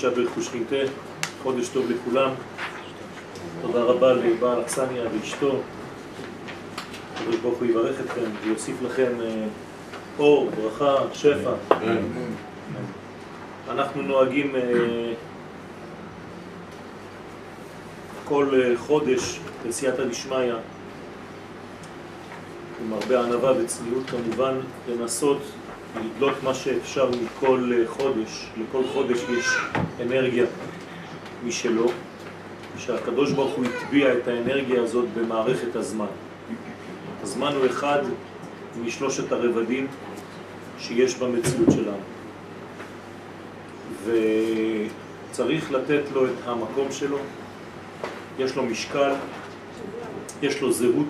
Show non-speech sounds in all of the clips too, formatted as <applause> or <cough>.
קודשא ברכו שכינתה, חודש טוב לכולם. תודה רבה לבעל אכסניה ואשתו. הקדוש ברוך הוא יברך אתכם ויוסיף לכם אה, אור, ברכה, שפע. אנחנו נוהגים אה, כל אה, חודש בסייעתא דשמיא, עם הרבה ענווה וצניעות כמובן, לנסות לדלות מה שאפשר מכל אה, חודש. לכל חודש יש אנרגיה משלו, שהקדוש ברוך הוא הטביע את האנרגיה הזאת במערכת הזמן. הזמן הוא אחד משלושת הרבדים שיש במציאות שלנו. וצריך לתת לו את המקום שלו, יש לו משקל, יש לו זהות,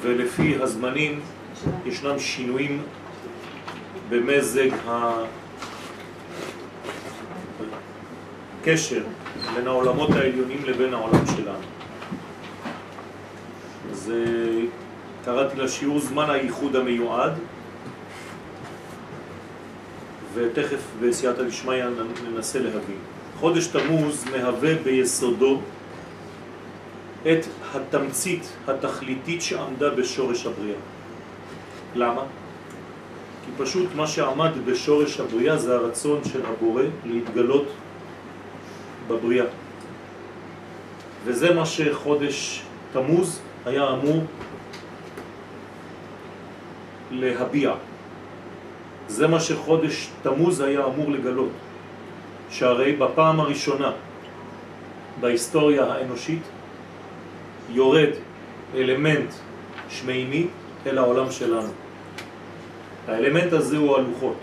ולפי הזמנים ישנם שינויים במזג הקשר בין העולמות העליונים לבין העולם שלנו. אז אה, קראתי לשיעור זמן הייחוד המיועד, ותכף בסייעתא דשמיא ננסה להבין. חודש תמוז מהווה ביסודו את התמצית התכליתית שעמדה בשורש הבריאה. למה? כי פשוט מה שעמד בשורש הבריאה זה הרצון של הבורא להתגלות בבריאה. וזה מה שחודש תמוז היה אמור להביע. זה מה שחודש תמוז היה אמור לגלות. שהרי בפעם הראשונה בהיסטוריה האנושית יורד אלמנט שמימי אל העולם שלנו. האלמנט הזה הוא הלוחות.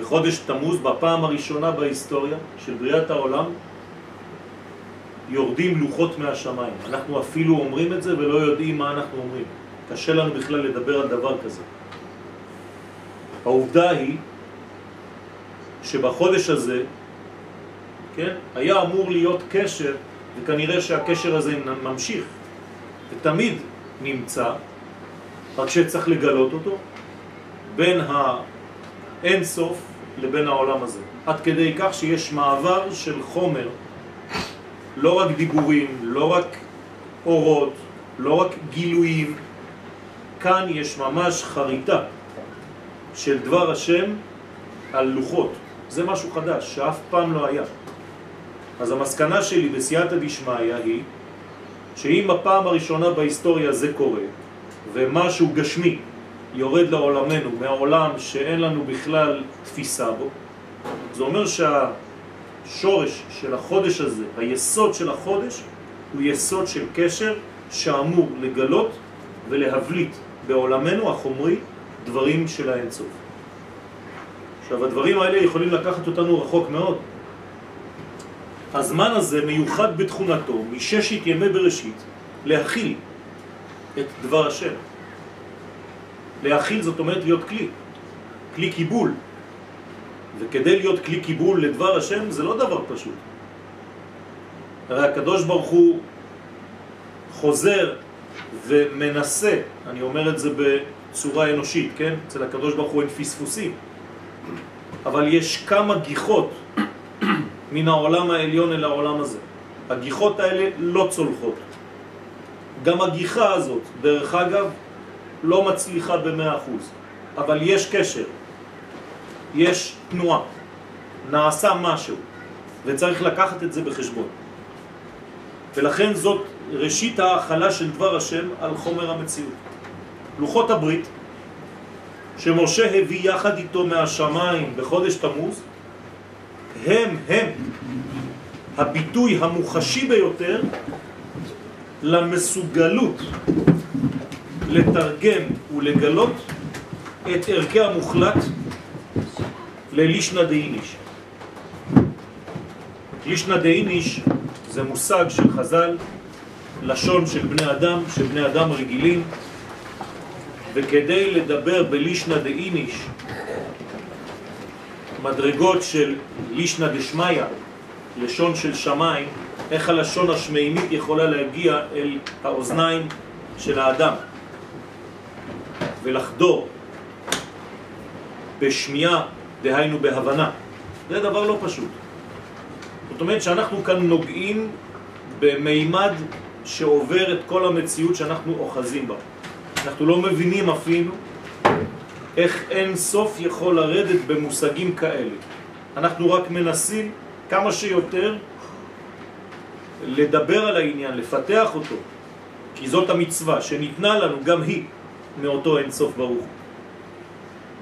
בחודש תמוז, בפעם הראשונה בהיסטוריה של בריאת העולם, יורדים לוחות מהשמיים. אנחנו אפילו אומרים את זה ולא יודעים מה אנחנו אומרים. קשה לנו בכלל לדבר על דבר כזה. העובדה היא שבחודש הזה, כן, היה אמור להיות קשר, וכנראה שהקשר הזה ממשיך, ותמיד נמצא, רק שצריך לגלות אותו, בין האין סוף לבין העולם הזה. עד כדי כך שיש מעבר של חומר, לא רק דיבורים, לא רק אורות, לא רק גילויים, כאן יש ממש חריטה של דבר השם על לוחות. זה משהו חדש, שאף פעם לא היה. אז המסקנה שלי בסייעתא דשמיא היא שאם הפעם הראשונה בהיסטוריה זה קורה, ומשהו גשמי יורד לעולמנו מהעולם שאין לנו בכלל תפיסה בו, זה אומר שהשורש של החודש הזה, היסוד של החודש, הוא יסוד של קשר שאמור לגלות ולהבליט בעולמנו החומרי דברים של האינסוף. עכשיו הדברים האלה יכולים לקחת אותנו רחוק מאוד. הזמן הזה מיוחד בתכונתו מששת ימי בראשית להכיל את דבר השם. להכיל זאת אומרת להיות כלי, כלי קיבול. וכדי להיות כלי קיבול לדבר השם זה לא דבר פשוט. הרי הקדוש ברוך הוא חוזר ומנסה, אני אומר את זה בצורה אנושית, כן? אצל הקדוש ברוך הוא אין פספוסים. אבל יש כמה גיחות מן העולם העליון אל העולם הזה. הגיחות האלה לא צולחות. גם הגיחה הזאת, דרך אגב, לא מצליחה במאה אחוז, אבל יש קשר, יש תנועה, נעשה משהו, וצריך לקחת את זה בחשבון. ולכן זאת ראשית ההכלה של דבר השם על חומר המציאות. לוחות הברית, שמשה הביא יחד איתו מהשמיים בחודש תמוז, הם הם הביטוי המוחשי ביותר למסוגלות לתרגם ולגלות את ערכי המוחלט ללישנא דאיניש. לישנא דאיניש זה מושג של חז"ל, לשון של בני אדם, של בני אדם רגילים, וכדי לדבר בלישנא דאיניש, מדרגות של לישנא דשמיא, לשון של שמיים, איך הלשון השמימית יכולה להגיע אל האוזניים של האדם. ולחדור בשמיעה, דהיינו בהבנה, זה דבר לא פשוט. זאת אומרת שאנחנו כאן נוגעים במימד שעובר את כל המציאות שאנחנו אוחזים בה. אנחנו לא מבינים אפילו איך אין סוף יכול לרדת במושגים כאלה. אנחנו רק מנסים כמה שיותר לדבר על העניין, לפתח אותו, כי זאת המצווה שניתנה לנו, גם היא, מאותו אין סוף ברוך.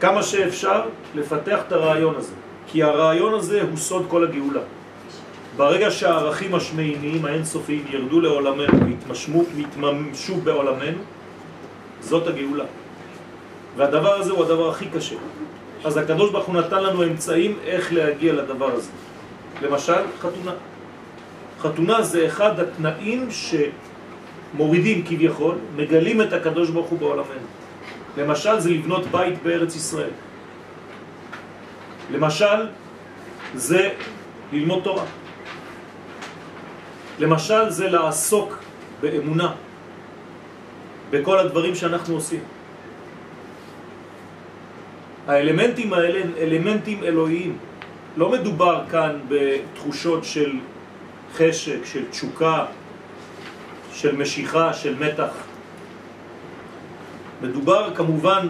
כמה שאפשר לפתח את הרעיון הזה, כי הרעיון הזה הוא סוד כל הגאולה. ברגע שהערכים השמימיים האינסופיים ירדו לעולמנו והתממשו בעולמנו, זאת הגאולה. והדבר הזה הוא הדבר הכי קשה. אז הקדוש ברוך הוא נתן לנו אמצעים איך להגיע לדבר הזה. למשל, חתונה. חתונה זה אחד התנאים שמורידים כביכול, מגלים את הקדוש ברוך הוא בעולמנו. למשל זה לבנות בית בארץ ישראל. למשל זה ללמוד תורה. למשל זה לעסוק באמונה, בכל הדברים שאנחנו עושים. האלמנטים האלה הם אלמנטים אלוהיים. לא מדובר כאן בתחושות של חשק, של תשוקה, של משיכה, של מתח. מדובר כמובן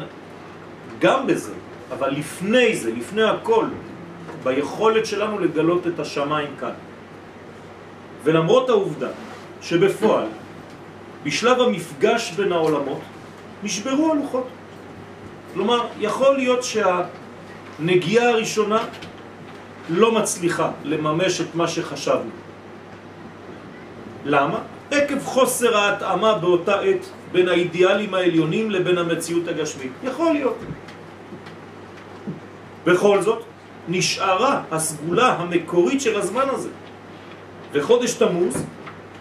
גם בזה, אבל לפני זה, לפני הכל, ביכולת שלנו לגלות את השמיים כאן. ולמרות העובדה שבפועל, בשלב המפגש בין העולמות, נשברו הלוחות. כלומר, יכול להיות שהנגיעה הראשונה לא מצליחה לממש את מה שחשבנו. למה? עקב חוסר ההתאמה באותה עת בין האידיאלים העליונים לבין המציאות הגשמית. יכול להיות. בכל זאת, נשארה הסגולה המקורית של הזמן הזה. וחודש תמוז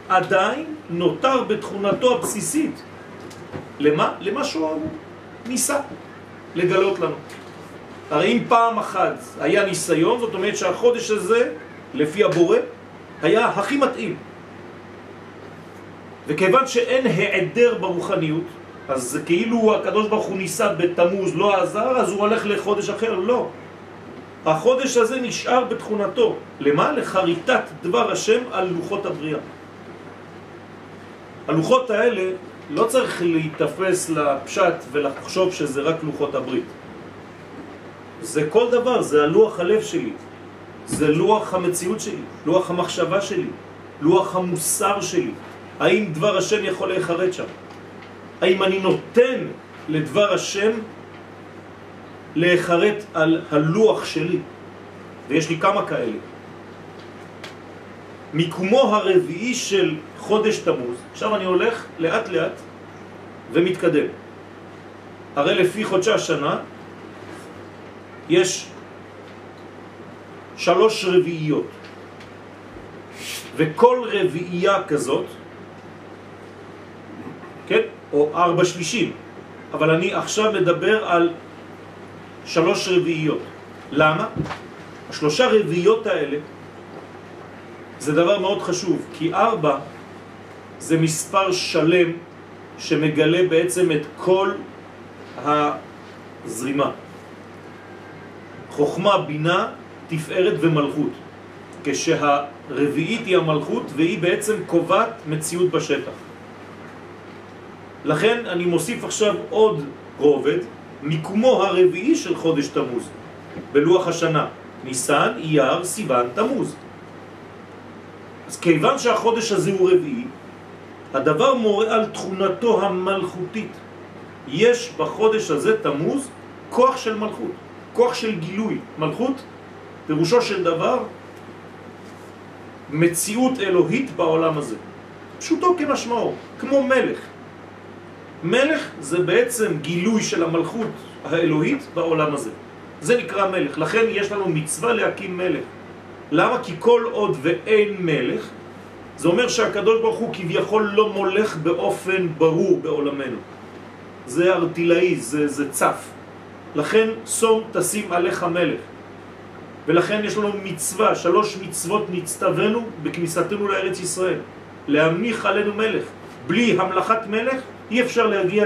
עדיין נותר בתכונתו הבסיסית. למה? למה שהוא ניסה לגלות לנו. הרי אם פעם אחת היה ניסיון, זאת אומרת שהחודש הזה, לפי הבורא, היה הכי מתאים. וכיוון שאין העדר ברוחניות, אז כאילו הקדוש ברוך הוא ניסה בתמוז, לא עזר, אז הוא הולך לחודש אחר, לא. החודש הזה נשאר בתכונתו. למה? לחריטת דבר השם על לוחות הבריאה. הלוחות האלה לא צריך להתאפס לפשט ולחשוב שזה רק לוחות הברית. זה כל דבר, זה הלוח הלב שלי, זה לוח המציאות שלי, לוח המחשבה שלי, לוח המוסר שלי. האם דבר השם יכול להיחרט שם? האם אני נותן לדבר השם להיחרט על הלוח שלי? ויש לי כמה כאלה. מיקומו הרביעי של חודש תמוז, עכשיו אני הולך לאט לאט ומתקדם. הרי לפי חודשי השנה יש שלוש רביעיות, וכל רביעייה כזאת, כן, או ארבע שלישים, אבל אני עכשיו מדבר על שלוש רביעיות. למה? השלושה רביעיות האלה זה דבר מאוד חשוב, כי ארבע זה מספר שלם שמגלה בעצם את כל הזרימה. חוכמה, בינה, תפארת ומלכות. כשהרביעית היא המלכות והיא בעצם קובעת מציאות בשטח. לכן אני מוסיף עכשיו עוד רובד, מיקומו הרביעי של חודש תמוז, בלוח השנה, ניסן, אייר, סיוון, תמוז. אז כיוון שהחודש הזה הוא רביעי, הדבר מורה על תכונתו המלכותית. יש בחודש הזה, תמוז, כוח של מלכות, כוח של גילוי. מלכות, פירושו של דבר, מציאות אלוהית בעולם הזה. פשוטו כמשמעו, כמו מלך. מלך זה בעצם גילוי של המלכות האלוהית בעולם הזה. זה נקרא מלך. לכן יש לנו מצווה להקים מלך. למה? כי כל עוד ואין מלך, זה אומר שהקדוש ברוך הוא כביכול לא מולך באופן ברור בעולמנו. זה ארטילאי, זה, זה צף. לכן שום תשים עליך מלך. ולכן יש לנו מצווה, שלוש מצוות נצטווינו בכניסתנו לארץ ישראל. להמליך עלינו מלך. בלי המלכת מלך אי אפשר להגיע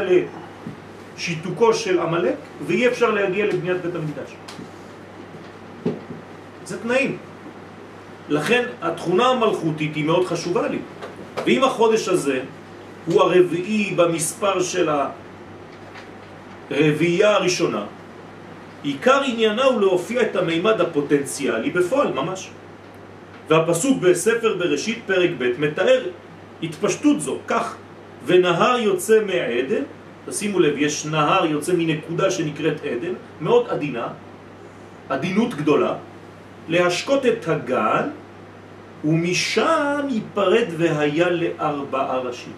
לשיתוקו של עמלק ואי אפשר להגיע לבניית בית המקדש. זה תנאים. לכן התכונה המלכותית היא מאוד חשובה לי. ואם החודש הזה הוא הרביעי במספר של הרביעייה הראשונה, עיקר עניינה הוא להופיע את המימד הפוטנציאלי בפועל ממש. והפסוק בספר בראשית פרק ב' מתאר התפשטות זו, כך ונהר יוצא מעדן, תשימו לב, יש נהר יוצא מנקודה שנקראת עדן, מאוד עדינה, עדינות גדולה, להשקות את הגן, ומשם ייפרד והיה לארבעה ראשים.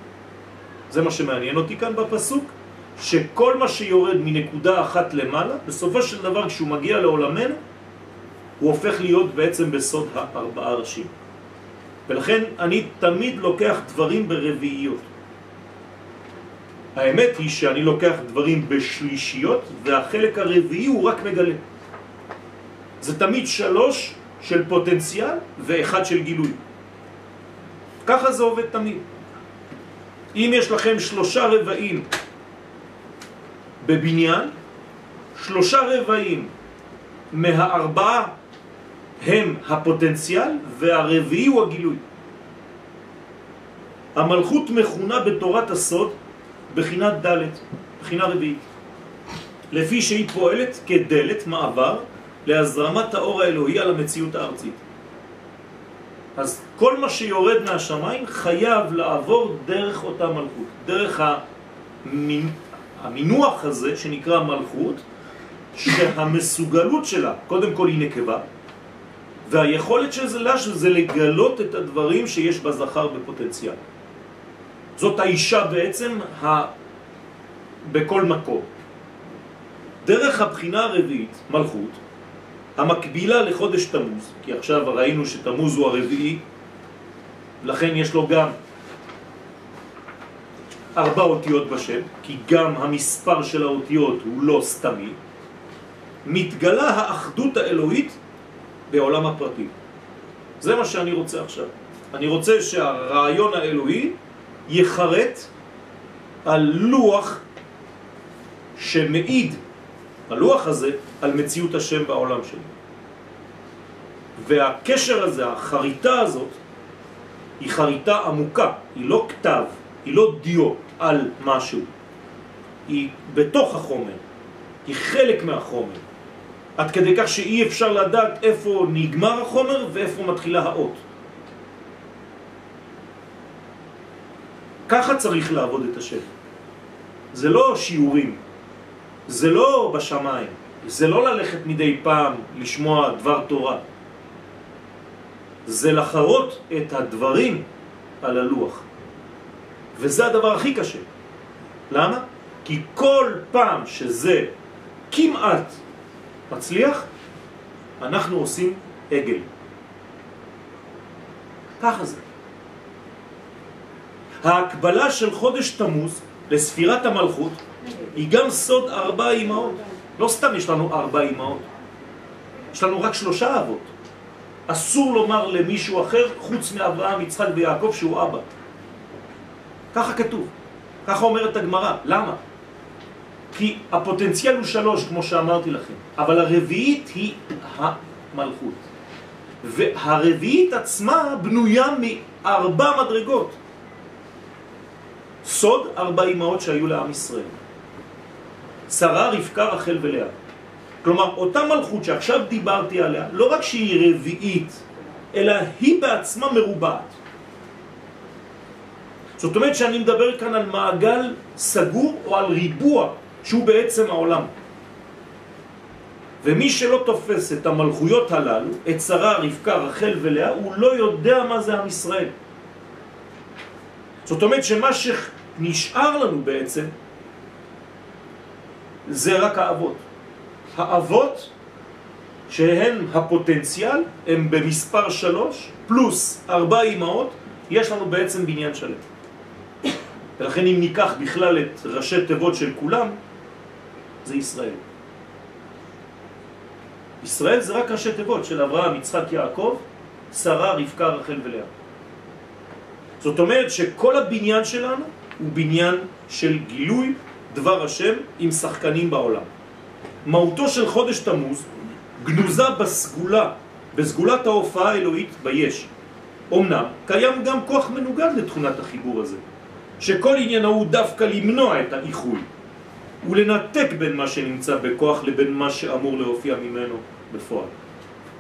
זה מה שמעניין אותי כאן בפסוק, שכל מה שיורד מנקודה אחת למעלה, בסופו של דבר כשהוא מגיע לעולמנו, הוא הופך להיות בעצם בסוד הארבעה ראשים. ולכן אני תמיד לוקח דברים ברביעיות. האמת היא שאני לוקח דברים בשלישיות, והחלק הרביעי הוא רק מגלה. זה תמיד שלוש של פוטנציאל ואחד של גילוי. ככה זה עובד תמיד. אם יש לכם שלושה רבעים בבניין, שלושה רבעים מהארבעה הם הפוטנציאל והרביעי הוא הגילוי. המלכות מכונה בתורת הסוד בחינת ד', בחינה רביעית. לפי שהיא פועלת כדלת מעבר להזרמת האור האלוהי על המציאות הארצית. אז כל מה שיורד מהשמיים חייב לעבור דרך אותה מלכות, דרך המין, המינוח הזה שנקרא מלכות, שהמסוגלות שלה, קודם כל היא נקבה, והיכולת של זה לגלות את הדברים שיש בזכר בפוטנציאל. זאת האישה בעצם ה... בכל מקום. דרך הבחינה הרביעית, מלכות, המקבילה לחודש תמוז, כי עכשיו ראינו שתמוז הוא הרביעי, לכן יש לו גם ארבע אותיות בשם, כי גם המספר של האותיות הוא לא סתמי, מתגלה האחדות האלוהית בעולם הפרטי. זה מה שאני רוצה עכשיו. אני רוצה שהרעיון האלוהי יחרט על לוח שמעיד, הלוח הזה, על מציאות השם בעולם שלי. והקשר הזה, החריטה הזאת, היא חריטה עמוקה, היא לא כתב, היא לא דיו על משהו, היא בתוך החומר, היא חלק מהחומר, עד כדי כך שאי אפשר לדעת איפה נגמר החומר ואיפה מתחילה האות. ככה צריך לעבוד את השם. זה לא שיעורים, זה לא בשמיים, זה לא ללכת מדי פעם לשמוע דבר תורה. זה לחרות את הדברים על הלוח. וזה הדבר הכי קשה. למה? כי כל פעם שזה כמעט מצליח, אנחנו עושים עגל. ככה זה. ההקבלה של חודש תמוז לספירת המלכות היא גם סוד ארבע אימהות. לא סתם יש לנו ארבע אימהות, יש לנו רק שלושה אבות. אסור לומר למישהו אחר חוץ מאברהם, יצחק ויעקב שהוא אבא. ככה כתוב, ככה אומרת הגמרא. למה? כי הפוטנציאל הוא שלוש, כמו שאמרתי לכם, אבל הרביעית היא המלכות. והרביעית עצמה בנויה מארבע מדרגות. סוד ארבע אמהות שהיו לעם ישראל. שרה, רבקה, רחל ולאה. כלומר, אותה מלכות שעכשיו דיברתי עליה, לא רק שהיא רביעית, אלא היא בעצמה מרובעת. זאת אומרת שאני מדבר כאן על מעגל סגור או על ריבוע שהוא בעצם העולם. ומי שלא תופס את המלכויות הללו, את שרה, רבקה, רחל ולאה, הוא לא יודע מה זה עם ישראל. זאת אומרת שמה שנשאר לנו בעצם זה רק האבות. האבות שהן הפוטנציאל, הם במספר שלוש, פלוס ארבע אימהות, יש לנו בעצם בניין שלם. ולכן אם ניקח בכלל את ראשי תיבות של כולם, זה ישראל. ישראל זה רק ראשי תיבות של אברהם, יצחק, יעקב, שרה, רבקה, רחל ולאה. זאת אומרת שכל הבניין שלנו הוא בניין של גילוי דבר השם עם שחקנים בעולם. מהותו של חודש תמוז גנוזה בסגולה בסגולת ההופעה האלוהית ביש. אמנם קיים גם כוח מנוגד לתכונת החיבור הזה, שכל עניינו הוא דווקא למנוע את האיחוי ולנתק בין מה שנמצא בכוח לבין מה שאמור להופיע ממנו בפועל.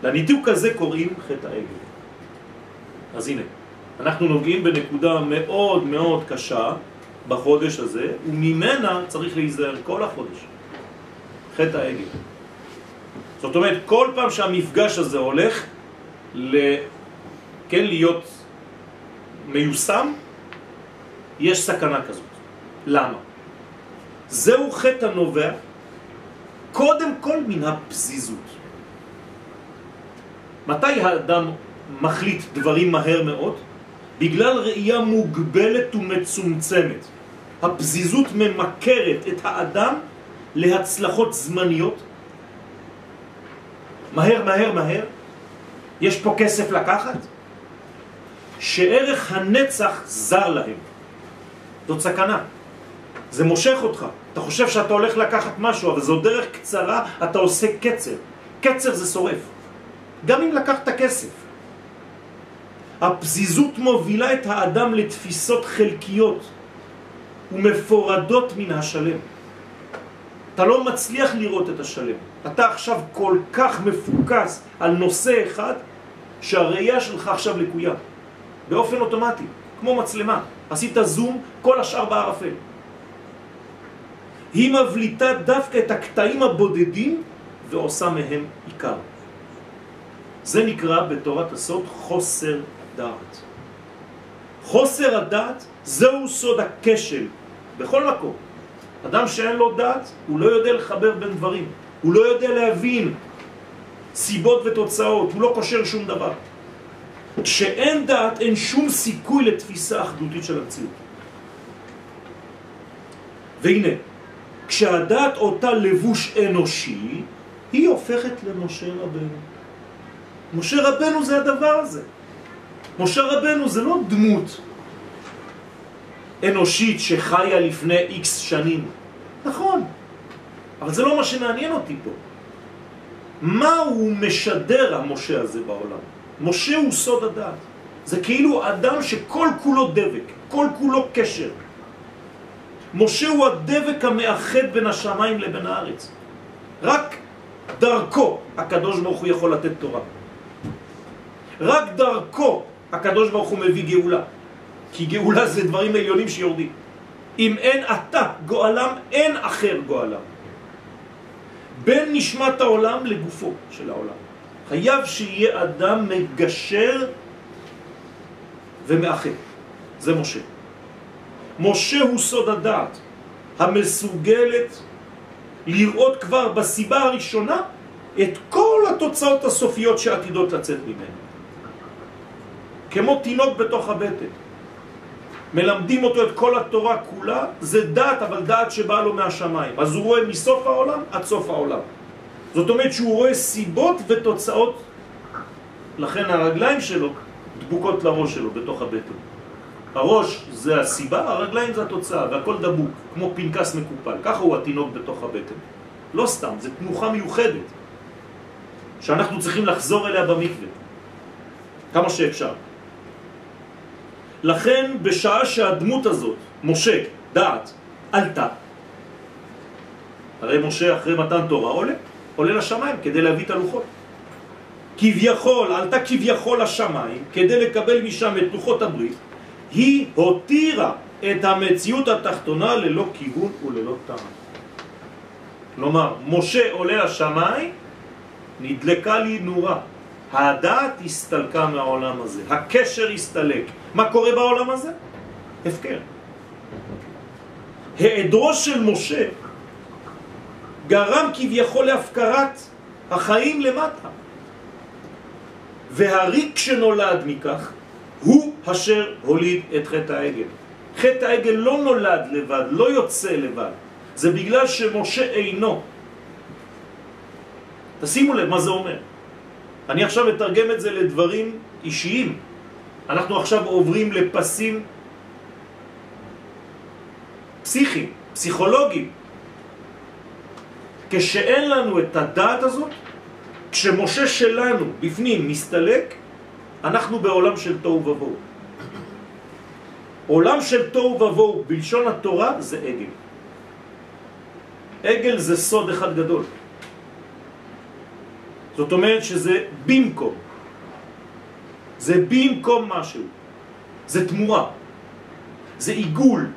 לניתוק הזה קוראים חטא העגל. אז הנה, אנחנו נוגעים בנקודה מאוד מאוד קשה בחודש הזה, וממנה צריך להיזהר כל החודש. חטא העגל. זאת אומרת, כל פעם שהמפגש הזה הולך ל... כן, להיות מיושם, יש סכנה כזאת. למה? זהו חטא הנובע קודם כל מן הפזיזות. מתי האדם מחליט דברים מהר מאוד? בגלל ראייה מוגבלת ומצומצמת. הפזיזות ממכרת את האדם להצלחות זמניות. מהר, מהר, מהר. יש פה כסף לקחת? שערך הנצח זר להם. זאת סכנה. זה מושך אותך. אתה חושב שאתה הולך לקחת משהו, אבל זו דרך קצרה, אתה עושה קצר. קצר זה שורף. גם אם לקחת כסף. הפזיזות מובילה את האדם לתפיסות חלקיות ומפורדות מן השלם. אתה לא מצליח לראות את השלם. אתה עכשיו כל כך מפוקס על נושא אחד, שהראייה שלך עכשיו לקויה. באופן אוטומטי, כמו מצלמה. עשית זום, כל השאר בערפל. היא מבליטה דווקא את הקטעים הבודדים ועושה מהם עיקר. זה נקרא בתורת הסוד חוסר דעת. חוסר הדעת זהו סוד הכשל בכל מקום. אדם שאין לו דעת, הוא לא יודע לחבר בין דברים, הוא לא יודע להבין סיבות ותוצאות, הוא לא קושר שום דבר. כשאין דעת אין שום סיכוי לתפיסה אחדותית של המציאות. והנה, כשהדעת אותה לבוש אנושי, היא הופכת למשה רבנו. משה רבנו זה הדבר הזה. משה רבנו זה לא דמות אנושית שחיה לפני איקס שנים. נכון, אבל זה לא מה שמעניין אותי פה. מה הוא משדר המשה הזה בעולם? משה הוא סוד הדעת. זה כאילו אדם שכל כולו דבק, כל כולו קשר. משה הוא הדבק המאחד בין השמיים לבין הארץ. רק דרכו הקדוש ברוך הוא יכול לתת תורה. רק דרכו הקדוש ברוך הוא מביא גאולה. כי גאולה זה דברים עליונים שיורדים. אם אין אתה גואלם, אין אחר גואלם. בין נשמת העולם לגופו של העולם. חייב שיהיה אדם מגשר ומאחד. זה משה. משה הוא סוד הדעת, המסוגלת לראות כבר בסיבה הראשונה את כל התוצאות הסופיות שעתידות לצאת ממנו. כמו תינוק בתוך הבטן. מלמדים אותו את כל התורה כולה, זה דעת, אבל דעת שבאה לו מהשמיים. אז הוא רואה מסוף העולם עד סוף העולם. זאת אומרת שהוא רואה סיבות ותוצאות, לכן הרגליים שלו דבוקות לראש שלו בתוך הבטן. הראש זה הסיבה, הרגליים זה התוצאה, והכל דבוק, כמו פנקס מקופל. ככה הוא התינוק בתוך הבטן. לא סתם, זה תנוחה מיוחדת, שאנחנו צריכים לחזור אליה במקווה, כמה שאפשר. לכן בשעה שהדמות הזאת, משה, דעת, עלתה, הרי משה אחרי מתן תורה עולה, עולה לשמיים כדי להביא את הלוחות. כביכול, עלתה כביכול לשמיים כדי לקבל משם את לוחות הברית, היא הותירה את המציאות התחתונה ללא כיוון וללא טעם. כלומר, משה עולה לשמיים, נדלקה לי נורה. הדעת הסתלקה מהעולם הזה, הקשר הסתלק. מה קורה בעולם הזה? הפקר. העדרו של משה גרם כביכול להפקרת החיים למטה. והריק שנולד מכך הוא אשר הוליד את חטא העגל. חטא העגל לא נולד לבד, לא יוצא לבד. זה בגלל שמשה אינו. תשימו לב מה זה אומר. אני עכשיו אתרגם את זה לדברים אישיים. אנחנו עכשיו עוברים לפסים פסיכיים, פסיכולוגיים. כשאין לנו את הדעת הזאת, כשמשה שלנו בפנים מסתלק, אנחנו בעולם של תוהו ובוהו. עולם של תוהו ובוהו בלשון התורה זה עגל. עגל זה סוד אחד גדול. זאת אומרת שזה במקום. זה במקום משהו. זה תמורה. זה עיגול.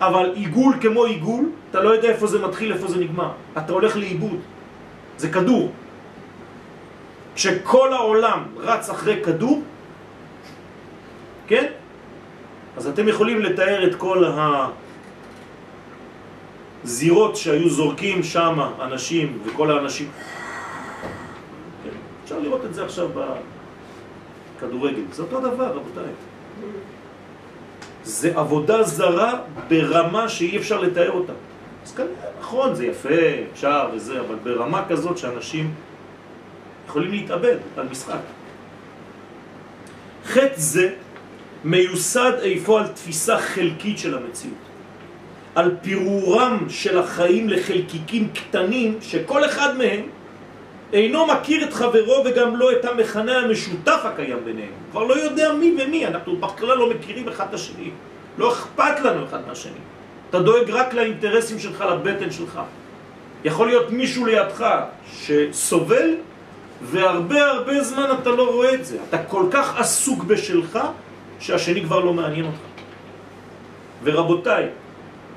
אבל עיגול כמו עיגול, אתה לא יודע איפה זה מתחיל, איפה זה נגמר. אתה הולך לאיבוד. זה כדור. כשכל העולם רץ אחרי כדור, כן? אז אתם יכולים לתאר את כל הזירות שהיו זורקים שם אנשים וכל האנשים. אפשר לראות את זה עכשיו בכדורגל. זה אותו דבר, רבותיי. זה עבודה זרה ברמה שאי אפשר לתאר אותה. אז כנראה, נכון, זה יפה, אפשר וזה, אבל ברמה כזאת שאנשים יכולים להתאבד על משחק. חטא זה מיוסד איפה על תפיסה חלקית של המציאות. על פירורם של החיים לחלקיקים קטנים שכל אחד מהם אינו מכיר את חברו וגם לא את המכנה המשותף הקיים ביניהם. כבר לא יודע מי ומי, אנחנו בכלל לא מכירים אחד את השני. לא אכפת לנו אחד מהשני. אתה דואג רק לאינטרסים שלך, לבטן שלך. יכול להיות מישהו לידך שסובל והרבה הרבה זמן אתה לא רואה את זה. אתה כל כך עסוק בשלך שהשני כבר לא מעניין אותך. ורבותיי,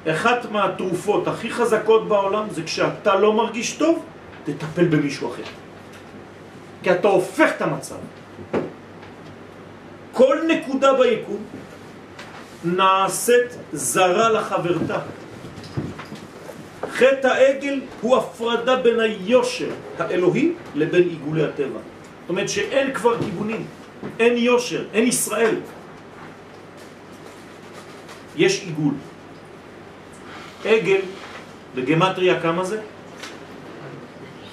אחת מהתרופות הכי חזקות בעולם זה כשאתה לא מרגיש טוב, תטפל במישהו אחר. כי אתה הופך את המצב. כל נקודה ביקום נעשית זרה לחברתה. חטא העגל הוא הפרדה בין היושר האלוהי לבין עיגולי הטבע. זאת אומרת שאין כבר כיוונים, אין יושר, אין ישראל. יש עיגול. עגל, בגמטריה כמה זה?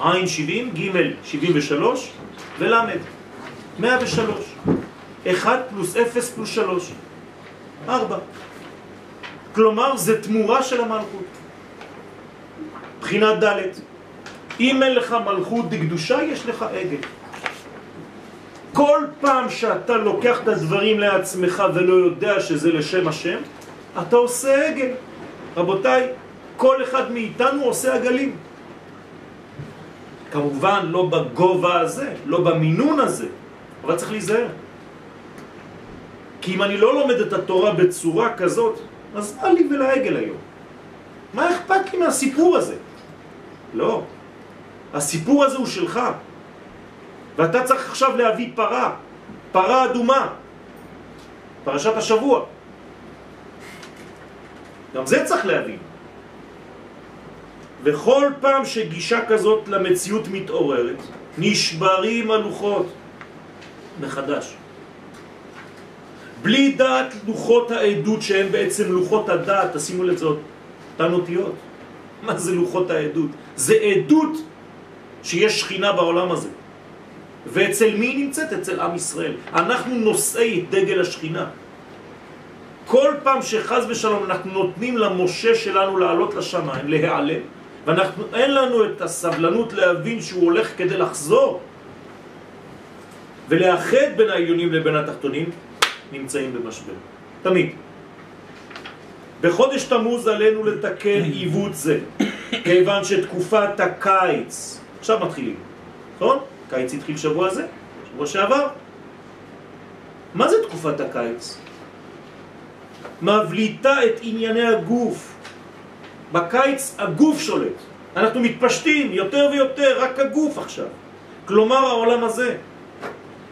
עין 70, ג' 73 ולמד 103. 1 פלוס 0 פלוס 3. 4. כלומר זה תמורה של המלכות. בחינת ד' אם אין לך מלכות דקדושה, יש לך עגל. כל פעם שאתה לוקח את הדברים לעצמך ולא יודע שזה לשם השם, אתה עושה עגל. רבותיי, כל אחד מאיתנו עושה עגלים. כמובן לא בגובה הזה, לא במינון הזה, אבל צריך להיזהר. כי אם אני לא לומד את התורה בצורה כזאת, אז מה לי ולעגל היום? מה אכפת לי מהסיפור הזה? לא. הסיפור הזה הוא שלך. ואתה צריך עכשיו להביא פרה, פרה אדומה, פרשת השבוע. גם זה צריך להבין. וכל פעם שגישה כזאת למציאות מתעוררת, נשברים הלוחות מחדש. בלי דעת לוחות העדות שהן בעצם לוחות הדעת, תשימו לזאת, אותן אותיות. מה זה לוחות העדות? זה עדות שיש שכינה בעולם הזה. ואצל מי נמצאת? אצל עם ישראל. אנחנו נושאי דגל השכינה. כל פעם שחז ושלום אנחנו נותנים למשה שלנו לעלות לשמיים, להיעלם, ואנחנו, אין לנו את הסבלנות להבין שהוא הולך כדי לחזור ולאחד בין העליונים לבין התחתונים, נמצאים במשבר. תמיד. בחודש תמוז עלינו לתקן עיוות זה, כיוון שתקופת הקיץ, עכשיו מתחילים, נכון? קיץ התחיל שבוע זה, שבוע שעבר. מה זה תקופת הקיץ? מבליטה את ענייני הגוף. בקיץ הגוף שולט. אנחנו מתפשטים יותר ויותר, רק הגוף עכשיו. כלומר העולם הזה.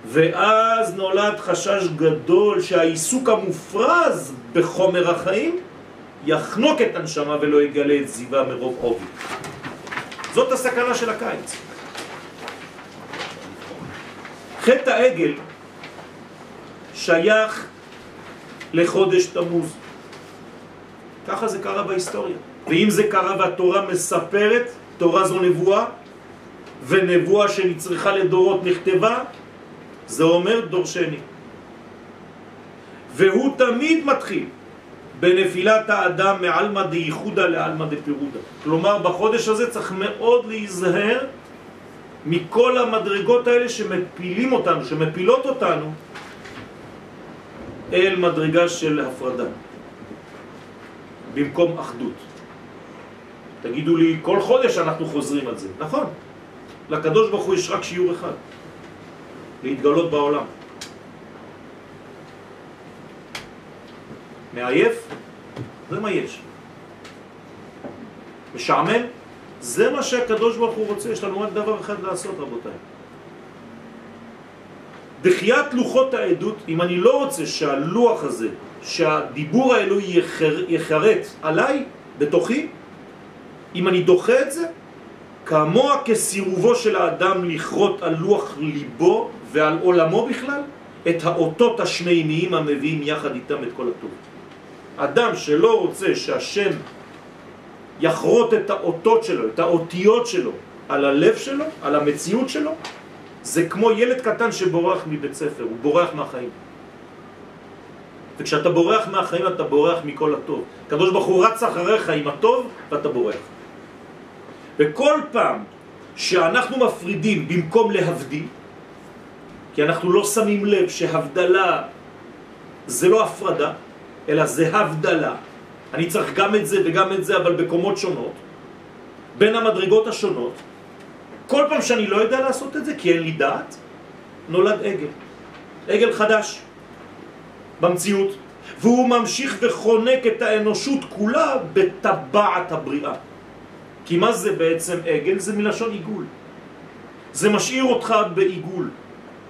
ואז נולד חשש גדול שהעיסוק המופרז בחומר החיים יחנוק את הנשמה ולא יגלה את זיווה מרוב עובי. זאת הסכנה של הקיץ. חטא העגל שייך לחודש תמוז. ככה זה קרה בהיסטוריה. ואם זה קרה והתורה מספרת, תורה זו נבואה, ונבואה שנצריכה לדורות נכתבה, זה אומר דור שני. והוא תמיד מתחיל בנפילת האדם מעלמא דייחודה לעלמא דפירודה. כלומר, בחודש הזה צריך מאוד להיזהר מכל המדרגות האלה שמפילים אותנו, שמפילות אותנו, אל מדרגה של הפרדה, במקום אחדות. תגידו לי, כל חודש אנחנו חוזרים על זה. נכון, לקדוש ברוך הוא יש רק שיעור אחד, להתגלות בעולם. מעייף? זה מה יש. משעמם? זה מה שהקדוש ברוך הוא רוצה, יש לנו רק דבר אחד לעשות רבותיי. דחיית לוחות העדות, אם אני לא רוצה שהלוח הזה, שהדיבור האלוהי יחר, יחרט עליי, בתוכי, אם אני דוחה את זה, כמוה כסירובו של האדם לכרות על לוח ליבו ועל עולמו בכלל, את האותות השמימיים המביאים יחד איתם את כל הטוב. אדם שלא רוצה שהשם יחרוט את האותות שלו, את האותיות שלו, על הלב שלו, על המציאות שלו, זה כמו ילד קטן שבורח מבית ספר, הוא בורח מהחיים. וכשאתה בורח מהחיים אתה בורח מכל הטוב. הקדוש ברוך הוא רץ אחריך עם הטוב ואתה בורח. וכל פעם שאנחנו מפרידים במקום להבדיל, כי אנחנו לא שמים לב שהבדלה זה לא הפרדה, אלא זה הבדלה. אני צריך גם את זה וגם את זה, אבל בקומות שונות, בין המדרגות השונות. כל פעם שאני לא יודע לעשות את זה, כי אין לי דעת, נולד עגל. עגל חדש במציאות, והוא ממשיך וחונק את האנושות כולה בטבעת הבריאה. כי מה זה בעצם עגל? זה מלשון עיגול. זה משאיר אותך בעיגול,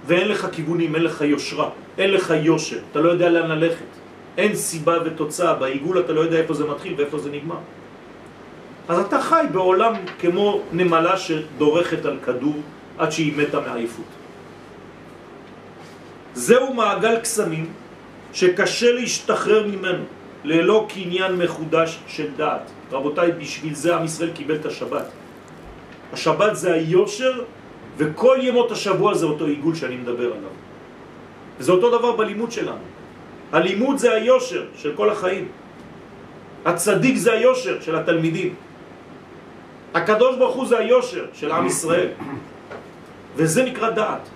ואין לך כיוונים, אין לך יושרה, אין לך יושר, אתה לא יודע לאן ללכת. אין סיבה ותוצאה, בעיגול אתה לא יודע איפה זה מתחיל ואיפה זה נגמר. אז אתה חי בעולם כמו נמלה שדורכת על כדור עד שהיא מתה מעייפות. זהו מעגל קסמים שקשה להשתחרר ממנו ללא קניין מחודש של דעת. רבותיי, בשביל זה עם ישראל קיבל את השבת. השבת זה היושר, וכל ימות השבוע זה אותו עיגול שאני מדבר עליו. וזה אותו דבר בלימוד שלנו. הלימוד זה היושר של כל החיים. הצדיק זה היושר של התלמידים. הקדוש ברוך הוא זה היושר של עם ישראל. וזה נקרא דעת.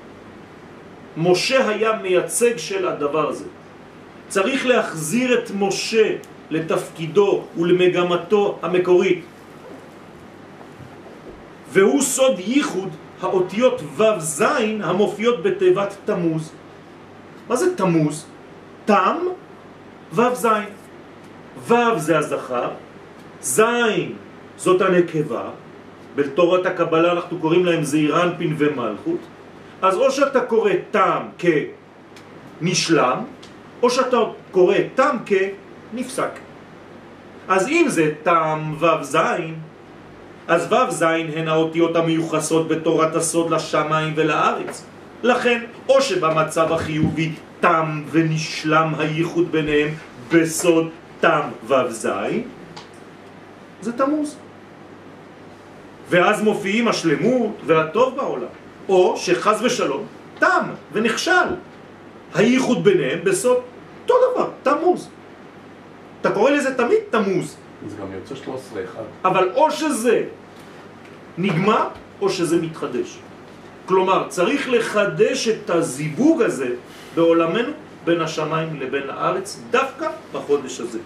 משה היה מייצג של הדבר הזה. צריך להחזיר את משה לתפקידו ולמגמתו המקורית. והוא סוד ייחוד האותיות ו' ז' המופיעות בתיבת תמוז. מה זה תמוז? תם ו' ז'. ו' זה הזכר, ז' זאת הנקבה, בתורת הקבלה אנחנו קוראים להם זעירנפין ומלכות, אז או שאתה קורא תם כנשלם, או שאתה קורא תם כנפסק. אז אם זה תם ו' ז', אז ו' ז' הן האותיות המיוחסות בתורת הסוד לשמיים ולארץ. לכן, או שבמצב החיובי תם ונשלם הייחוד ביניהם בסוד תם ו' ז', זה תמוז. ואז מופיעים השלמות והטוב בעולם. או שחז ושלום, תם ונכשל. הייחוד ביניהם בסוד אותו דבר, תמוז. אתה קורא לזה תמיד תמוז. זה גם יוצא 13 אחד. אבל או שזה נגמר, או שזה מתחדש. כלומר, צריך לחדש את הזיווג הזה בעולמנו בין השמיים לבין הארץ דווקא בחודש הזה.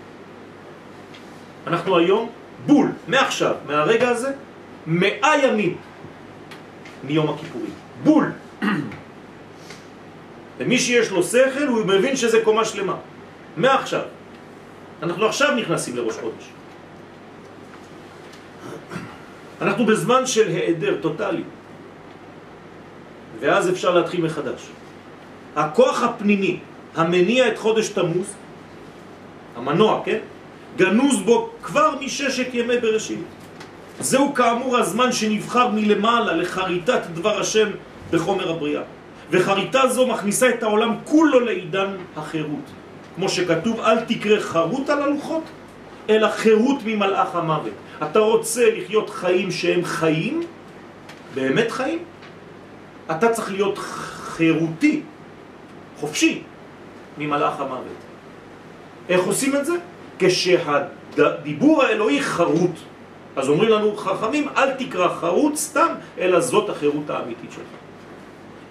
אנחנו היום בול, מעכשיו, מהרגע הזה, מאה ימים מיום הכיפורים. בול. <clears throat> ומי שיש לו שכל הוא מבין שזה קומה שלמה. מעכשיו. אנחנו עכשיו נכנסים לראש חודש. אנחנו בזמן של העדר טוטלי. ואז אפשר להתחיל מחדש. הכוח הפנימי המניע את חודש תמוז, המנוע, כן? גנוז בו כבר מששת ימי בראשית. זהו כאמור הזמן שנבחר מלמעלה לחריטת דבר השם בחומר הבריאה. וחריטה זו מכניסה את העולם כולו לעידן החירות. כמו שכתוב, אל תקרא חרות על הלוחות, אלא חירות ממלאך המוות. אתה רוצה לחיות חיים שהם חיים, באמת חיים, אתה צריך להיות חירותי, חופשי, ממלאך המוות. איך עושים את זה? כשהדיבור האלוהי חרוט. אז אומרים לנו חכמים, אל תקרא חרוט סתם, אלא זאת החירות האמיתית שלך.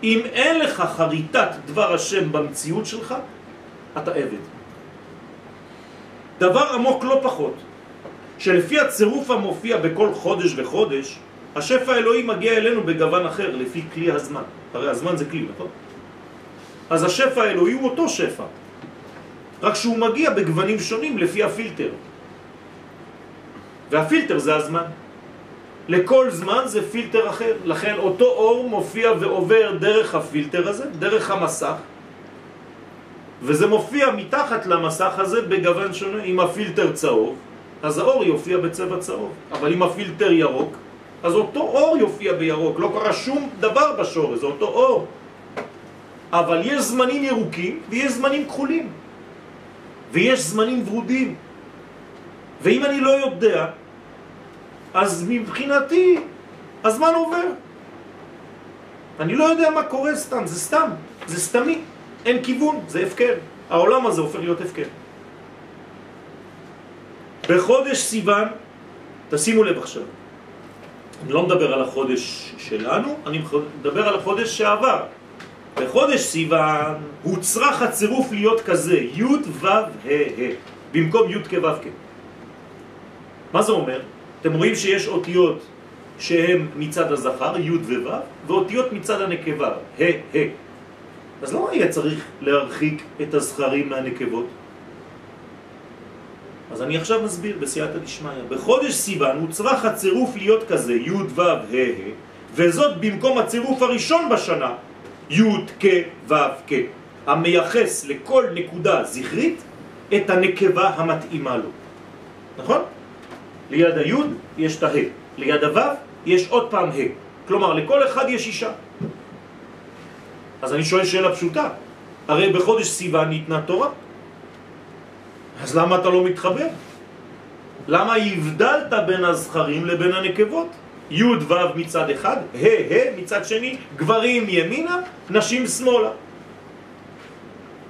אם אין לך חריטת דבר השם במציאות שלך, אתה עבד. דבר עמוק לא פחות, שלפי הצירוף המופיע בכל חודש וחודש, השפע האלוהי מגיע אלינו בגוון אחר, לפי כלי הזמן. הרי הזמן זה כלי, נכון? אז השפע האלוהי הוא אותו שפע, רק שהוא מגיע בגוונים שונים לפי הפילטר. והפילטר זה הזמן. לכל זמן זה פילטר אחר, לכן אותו אור מופיע ועובר דרך הפילטר הזה, דרך המסך, וזה מופיע מתחת למסך הזה בגוון שונה. אם הפילטר צהוב, אז האור יופיע בצבע צהוב, אבל אם הפילטר ירוק, אז אותו אור יופיע בירוק, לא קרה שום דבר בשורש, זה אותו אור. אבל יש זמנים ירוקים ויש זמנים כחולים, ויש זמנים ורודים. ואם אני לא יודע, אז מבחינתי הזמן עובר. אני לא יודע מה קורה סתם, זה סתם, זה סתמי, אין כיוון, זה הפקר. העולם הזה הופך להיות הפקר. בחודש סיוון, תשימו לב עכשיו, אני לא מדבר על החודש שלנו, אני מדבר על החודש שעבר. בחודש סיוון הוצרך הצירוף להיות כזה, י' ו' ה' ה', במקום י' כו' כ'. מה זה אומר? אתם רואים שיש אותיות שהן מצד הזכר, י' וו', ואותיות מצד הנקבה, ה' ה'. אז למה יהיה צריך להרחיק את הזכרים מהנקבות? אז אני עכשיו מסביר בסייעתא דשמיא. בחודש סיוון הוצרך הצירוף להיות כזה, י' ו' ה', וזאת במקום הצירוף הראשון בשנה, י' כ' ו' כ', המייחס לכל נקודה זכרית את הנקבה המתאימה לו. נכון? ליד הי' יש את ה', ליד הו' יש עוד פעם ה'. כלומר, לכל אחד יש אישה. אז אני שואל שאלה פשוטה, הרי בחודש סיוון ניתנה תורה. אז למה אתה לא מתחבר? למה הבדלת בין הזכרים לבין הנקבות? י' ו' מצד אחד, ה' ה' מצד שני, גברים ימינה, נשים שמאלה.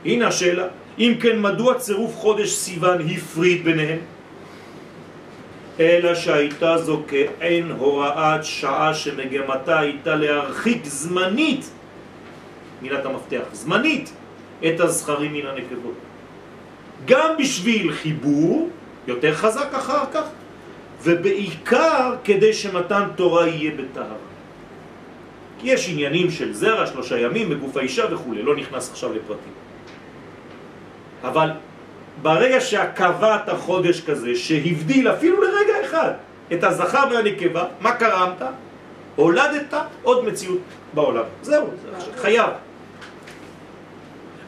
הנה השאלה, אם כן מדוע צירוף חודש סיוון הפריד ביניהם? אלא שהייתה זו כעין הוראת שעה שמגמתה הייתה להרחיק זמנית, מילת המפתח, זמנית, את הזכרים מן הנקבות. גם בשביל חיבור יותר חזק אחר כך, ובעיקר כדי שמתן תורה יהיה בטהרה. כי יש עניינים של זרע, שלושה ימים, בגוף האישה וכו', לא נכנס עכשיו לפרטים. אבל ברגע שהקבעת החודש כזה, שהבדיל אפילו לרגע אחד את הזכר והנקבה, מה קרמת? הולדת עוד מציאות בעולם. זהו, זה חייב.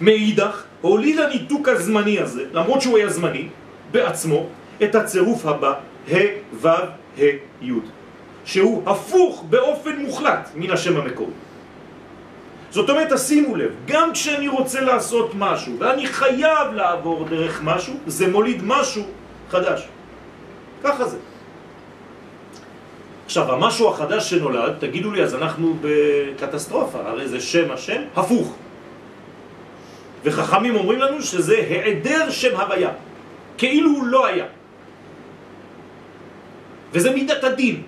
מאידך, הוליד הניתוק הזמני הזה, למרות שהוא היה זמני, בעצמו, את הצירוף הבא, ה' ו' ה' י', שהוא הפוך באופן מוחלט מן השם המקורי. זאת אומרת, תשימו לב, גם כשאני רוצה לעשות משהו ואני חייב לעבור דרך משהו, זה מוליד משהו חדש. ככה זה. עכשיו, המשהו החדש שנולד, תגידו לי, אז אנחנו בקטסטרופה, הרי זה שם השם הפוך. וחכמים אומרים לנו שזה העדר שם הוויה, כאילו הוא לא היה. וזה מידת הדין.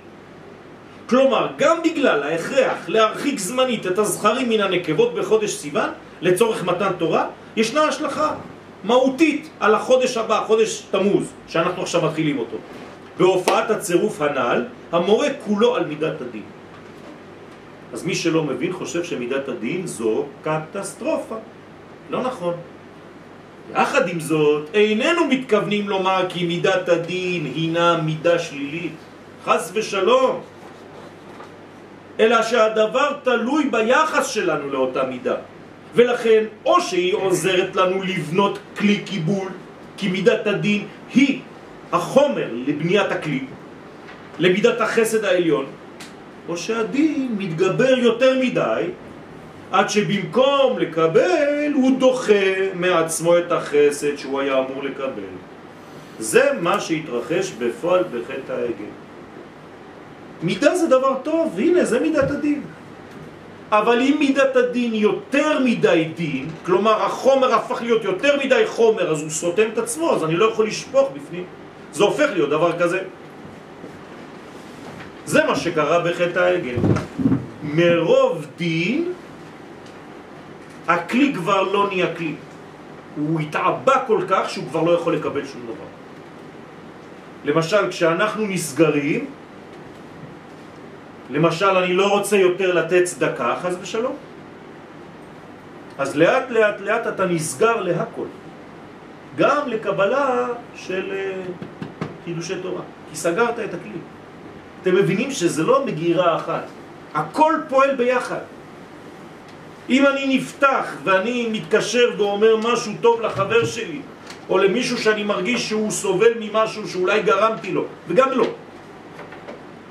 כלומר, גם בגלל ההכרח להרחיק זמנית את הזכרים מן הנקבות בחודש סיוון, לצורך מתן תורה, ישנה השלכה מהותית על החודש הבא, חודש תמוז, שאנחנו עכשיו מתחילים אותו. בהופעת הצירוף הנ"ל, המורה כולו על מידת הדין. אז מי שלא מבין חושב שמידת הדין זו קטסטרופה. לא נכון. יחד עם זאת, איננו מתכוונים לומר כי מידת הדין הינה מידה שלילית. חס ושלום. אלא שהדבר תלוי ביחס שלנו לאותה מידה. ולכן, או שהיא עוזרת לנו לבנות כלי קיבול, כי מידת הדין היא החומר לבניית הכלי, למידת החסד העליון, או שהדין מתגבר יותר מדי, עד שבמקום לקבל הוא דוחה מעצמו את החסד שהוא היה אמור לקבל. זה מה שהתרחש בפועל בחטא העגל. מידה זה דבר טוב, הנה זה מידת הדין. אבל אם מידת הדין יותר מדי דין, כלומר החומר הפך להיות יותר מדי חומר, אז הוא סותם את עצמו, אז אני לא יכול לשפוך בפנים. זה הופך להיות דבר כזה. זה מה שקרה בחטא העגל. מרוב דין, הכלי כבר לא נהיה כלי. הוא התעבה כל כך שהוא כבר לא יכול לקבל שום דבר. למשל, כשאנחנו נסגרים, למשל, אני לא רוצה יותר לתת צדקה, חס ושלום, אז לאט לאט לאט אתה נסגר להכל. גם לקבלה של אה, חידושי תורה, כי סגרת את הכלי. אתם מבינים שזה לא מגירה אחת, הכל פועל ביחד. אם אני נפתח ואני מתקשר ואומר משהו טוב לחבר שלי, או למישהו שאני מרגיש שהוא סובל ממשהו שאולי גרמתי לו, וגם לא.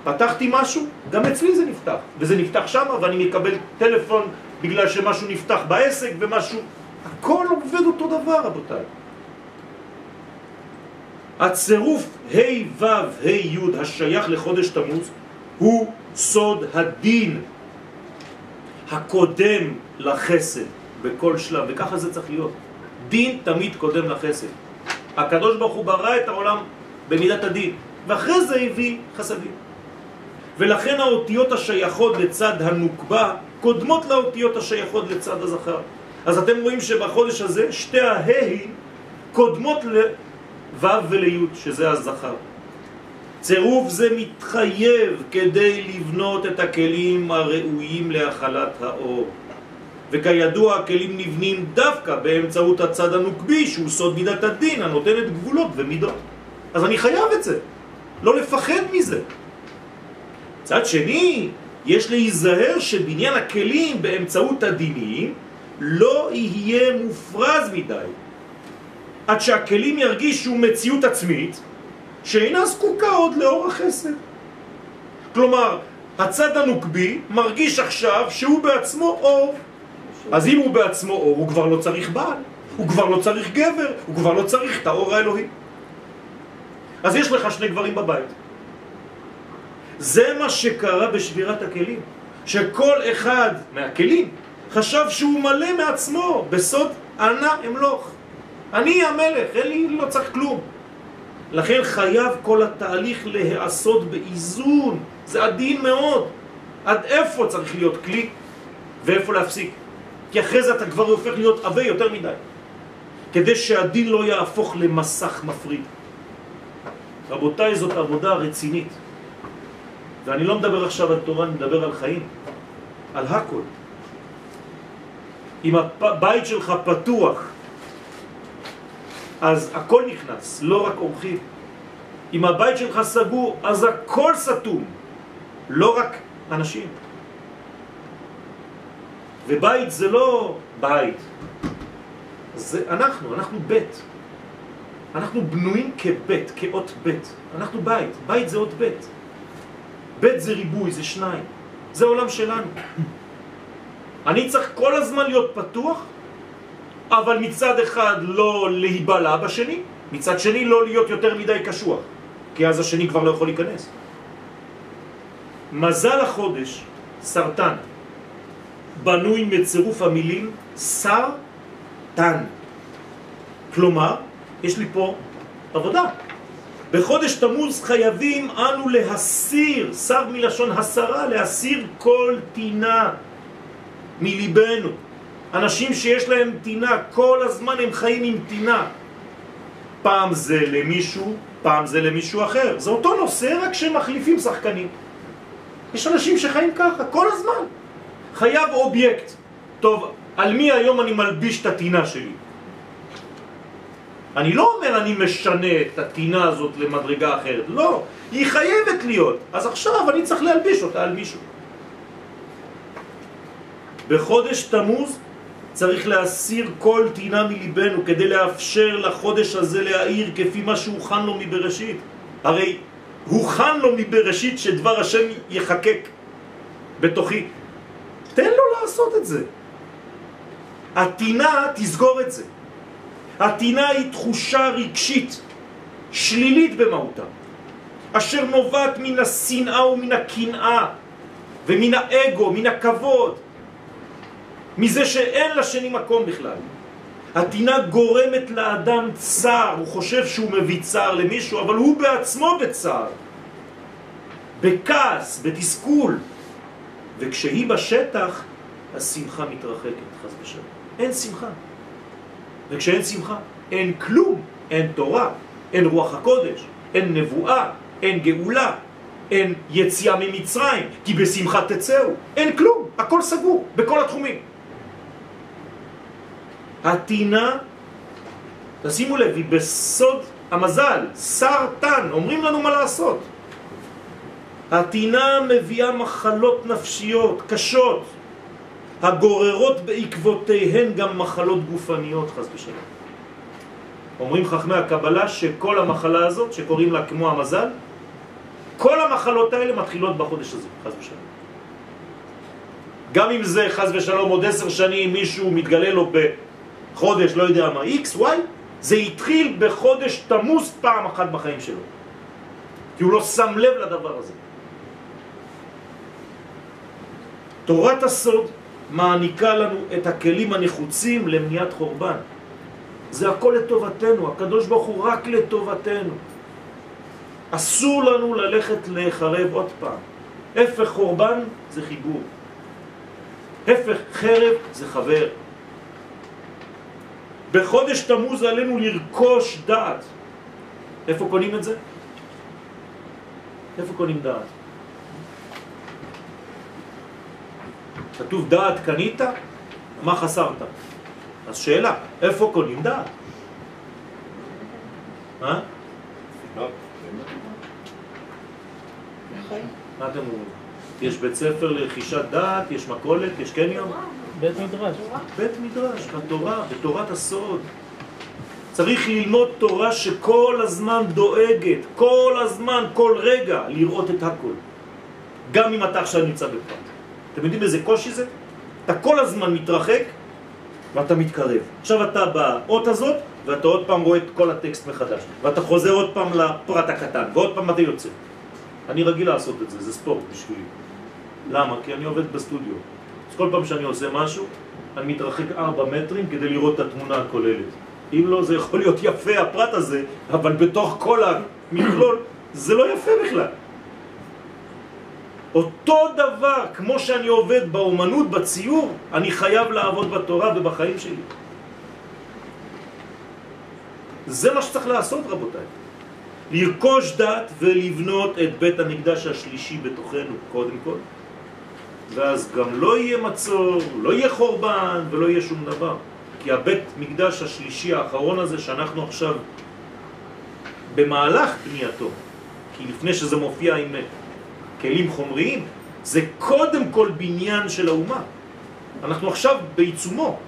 פתחתי משהו, גם אצלי זה נפתח, וזה נפתח שם ואני מקבל טלפון בגלל שמשהו נפתח בעסק ומשהו... הכל עובד אותו דבר, רבותיי. הצירוף ה' ו' ה' י' השייך לחודש תמוז הוא סוד הדין הקודם לחסד בכל שלב, וככה זה צריך להיות. דין תמיד קודם לחסד. הקדוש ברוך הוא ברא את העולם במידת הדין, ואחרי זה הביא חסדים. ולכן האותיות השייכות לצד הנוקבה קודמות לאותיות השייכות לצד הזכר. אז אתם רואים שבחודש הזה שתי ההי קודמות לו' ולי', שזה הזכר. צירוף זה מתחייב כדי לבנות את הכלים הראויים להכלת האור. וכידוע הכלים נבנים דווקא באמצעות הצד הנוקבי שהוא סוד מידת הדין הנותנת גבולות ומידות. אז אני חייב את זה, לא לפחד מזה. צד שני, יש להיזהר שבניין הכלים באמצעות הדינים לא יהיה מופרז מדי, עד שהכלים ירגישו מציאות עצמית שאינה זקוקה עוד לאור החסד. כלומר, הצד הנוקבי מרגיש עכשיו שהוא בעצמו אור. אז אם הוא בעצמו אור, הוא כבר לא צריך בעל, הוא כבר לא צריך גבר, הוא כבר לא צריך את האור האלוהי. אז יש לך שני גברים בבית. זה מה שקרה בשבירת הכלים, שכל אחד מהכלים חשב שהוא מלא מעצמו, בסוד ענה אמלוך. אני המלך, אין לי, לא צריך כלום. לכן חייב כל התהליך להיעשות באיזון, זה עדין מאוד. עד איפה צריך להיות כלי ואיפה להפסיק. כי אחרי זה אתה כבר הופך להיות עבה יותר מדי. כדי שהדין לא יהפוך למסך מפריד. רבותיי, זאת עבודה רצינית. ואני לא מדבר עכשיו על תורה, אני מדבר על חיים, על הכל. אם הבית שלך פתוח, אז הכל נכנס, לא רק אורחים. אם הבית שלך סגור, אז הכל סתום, לא רק אנשים. ובית זה לא בית, זה אנחנו, אנחנו בית. אנחנו בנויים כבית, כאות בית. אנחנו בית, בית זה אות בית. בית זה ריבוי, זה שניים. זה עולם שלנו. <clears throat> אני צריך כל הזמן להיות פתוח, אבל מצד אחד לא להיבלע בשני, מצד שני לא להיות יותר מדי קשוח, כי אז השני כבר לא יכול להיכנס. מזל החודש, סרטן, בנוי מצירוף המילים שר תן. כלומר, יש לי פה עבודה. בחודש תמוז חייבים אנו להסיר, שר מלשון הסרה, להסיר כל טינה מליבנו. אנשים שיש להם טינה, כל הזמן הם חיים עם טינה. פעם זה למישהו, פעם זה למישהו אחר. זה אותו נושא, רק שמחליפים שחקנים. יש אנשים שחיים ככה, כל הזמן. חייב אובייקט. טוב, על מי היום אני מלביש את הטינה שלי? אני לא אומר אני משנה את הטינה הזאת למדרגה אחרת, לא, היא חייבת להיות, אז עכשיו אני צריך להלביש אותה על מישהו. בחודש תמוז צריך להסיר כל טינה מליבנו כדי לאפשר לחודש הזה להאיר כפי מה שהוכן לו מבראשית. הרי הוכן לו מבראשית שדבר השם יחקק בתוכי. תן לו לעשות את זה. הטינה תסגור את זה. הטינה היא תחושה רגשית שלילית במהותה, אשר נובעת מן השנאה ומן הקנאה ומן האגו, מן הכבוד, מזה שאין לשני מקום בכלל. הטינה גורמת לאדם צער, הוא חושב שהוא מביא צער למישהו, אבל הוא בעצמו בצער. בכעס, בתסכול. וכשהיא בשטח, השמחה מתרחקת, חס ושלום. אין שמחה. וכשאין שמחה, אין כלום, אין תורה, אין רוח הקודש, אין נבואה, אין גאולה, אין יציאה ממצרים, כי בשמחה תצאו, אין כלום, הכל סגור, בכל התחומים. התינה, תשימו לב, היא בסוד המזל, סרטן, אומרים לנו מה לעשות. התינה מביאה מחלות נפשיות קשות, הגוררות בעקבותיהן גם מחלות גופניות, חס ושלום. אומרים חכמי הקבלה שכל המחלה הזאת, שקוראים לה כמו המזל, כל המחלות האלה מתחילות בחודש הזה, חס ושלום. גם אם זה חס ושלום עוד עשר שנים מישהו מתגלה לו בחודש, לא יודע מה, X, Y, זה התחיל בחודש תמוס פעם אחת בחיים שלו. כי הוא לא שם לב לדבר הזה. תורת הסוד מעניקה לנו את הכלים הנחוצים למניעת חורבן. זה הכל לטובתנו, הקדוש ברוך הוא רק לטובתנו. אסור לנו ללכת לחרב עוד פעם. הפך חורבן זה חיבור. הפך חרב זה חבר. בחודש תמוז עלינו לרכוש דעת. איפה קונים את זה? איפה קונים דעת? כתוב דעת קנית, מה חסרת? אז שאלה, איפה קונים דעת? מה? מה אתם אומרים? יש בית ספר לרכישת דעת, יש מקולת, יש קניון? בית מדרש. בית מדרש, בתורה, בתורת הסוד. צריך ללמוד תורה שכל הזמן דואגת, כל הזמן, כל רגע, לראות את הכל. גם אם אתה עכשיו נמצא בפרט. אתם יודעים איזה קושי זה? אתה כל הזמן מתרחק ואתה מתקרב. עכשיו אתה באות הזאת ואתה עוד פעם רואה את כל הטקסט מחדש. ואתה חוזר עוד פעם לפרט הקטן, ועוד פעם אתה יוצא. אני רגיל לעשות את זה, זה ספורט בשבילי. למה? כי אני עובד בסטודיו. אז כל פעם שאני עושה משהו, אני מתרחק ארבע מטרים כדי לראות את התמונה הכוללת. אם לא, זה יכול להיות יפה הפרט הזה, אבל בתוך כל המכלול זה לא יפה בכלל. אותו דבר, כמו שאני עובד באומנות, בציור, אני חייב לעבוד בתורה ובחיים שלי. זה מה שצריך לעשות, רבותיי. לרכוש דת ולבנות את בית המקדש השלישי בתוכנו, קודם כל. ואז גם לא יהיה מצור, לא יהיה חורבן ולא יהיה שום דבר. כי הבית מקדש השלישי האחרון הזה שאנחנו עכשיו במהלך בנייתו, כי לפני שזה מופיע עם כלים חומריים, זה קודם כל בניין של האומה. אנחנו עכשיו בעיצומו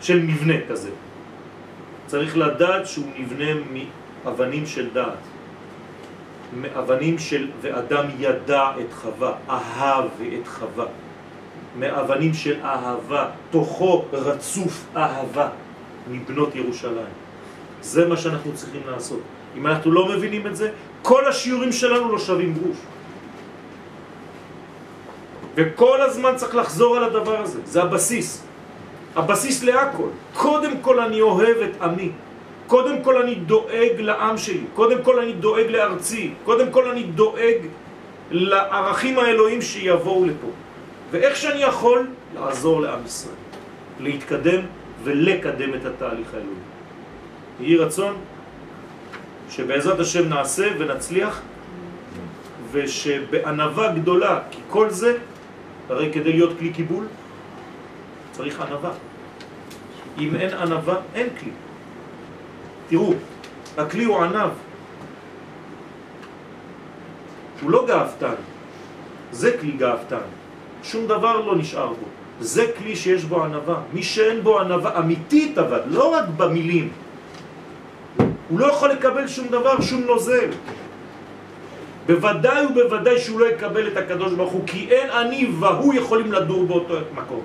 של מבנה כזה. צריך לדעת שהוא נבנה מאבנים של דעת. מאבנים של ואדם ידע את חווה, אהב את חווה. מאבנים של אהבה, תוכו רצוף אהבה מבנות ירושלים. זה מה שאנחנו צריכים לעשות. אם אנחנו לא מבינים את זה, כל השיעורים שלנו לא שווים גרוש. וכל הזמן צריך לחזור על הדבר הזה, זה הבסיס. הבסיס להכל. קודם כל אני אוהב את עמי. קודם כל אני דואג לעם שלי. קודם כל אני דואג לארצי. קודם כל אני דואג לערכים האלוהים שיבואו לפה. ואיך שאני יכול לעזור לעם ישראל. להתקדם ולקדם את התהליך האלוהי. יהי רצון שבעזרת השם נעשה ונצליח ושבענבה גדולה, כי כל זה הרי כדי להיות כלי קיבול צריך ענבה. אם אין ענבה, אין כלי. תראו, הכלי הוא ענב. הוא לא גאוותן. זה כלי גאוותן. שום דבר לא נשאר בו. זה כלי שיש בו ענבה. מי שאין בו ענבה אמיתית אבל, לא רק במילים. הוא לא יכול לקבל שום דבר, שום נוזל. בוודאי ובוודאי שהוא לא יקבל את הקדוש ברוך הוא, כי אין אני והוא יכולים לדור באותו מקום.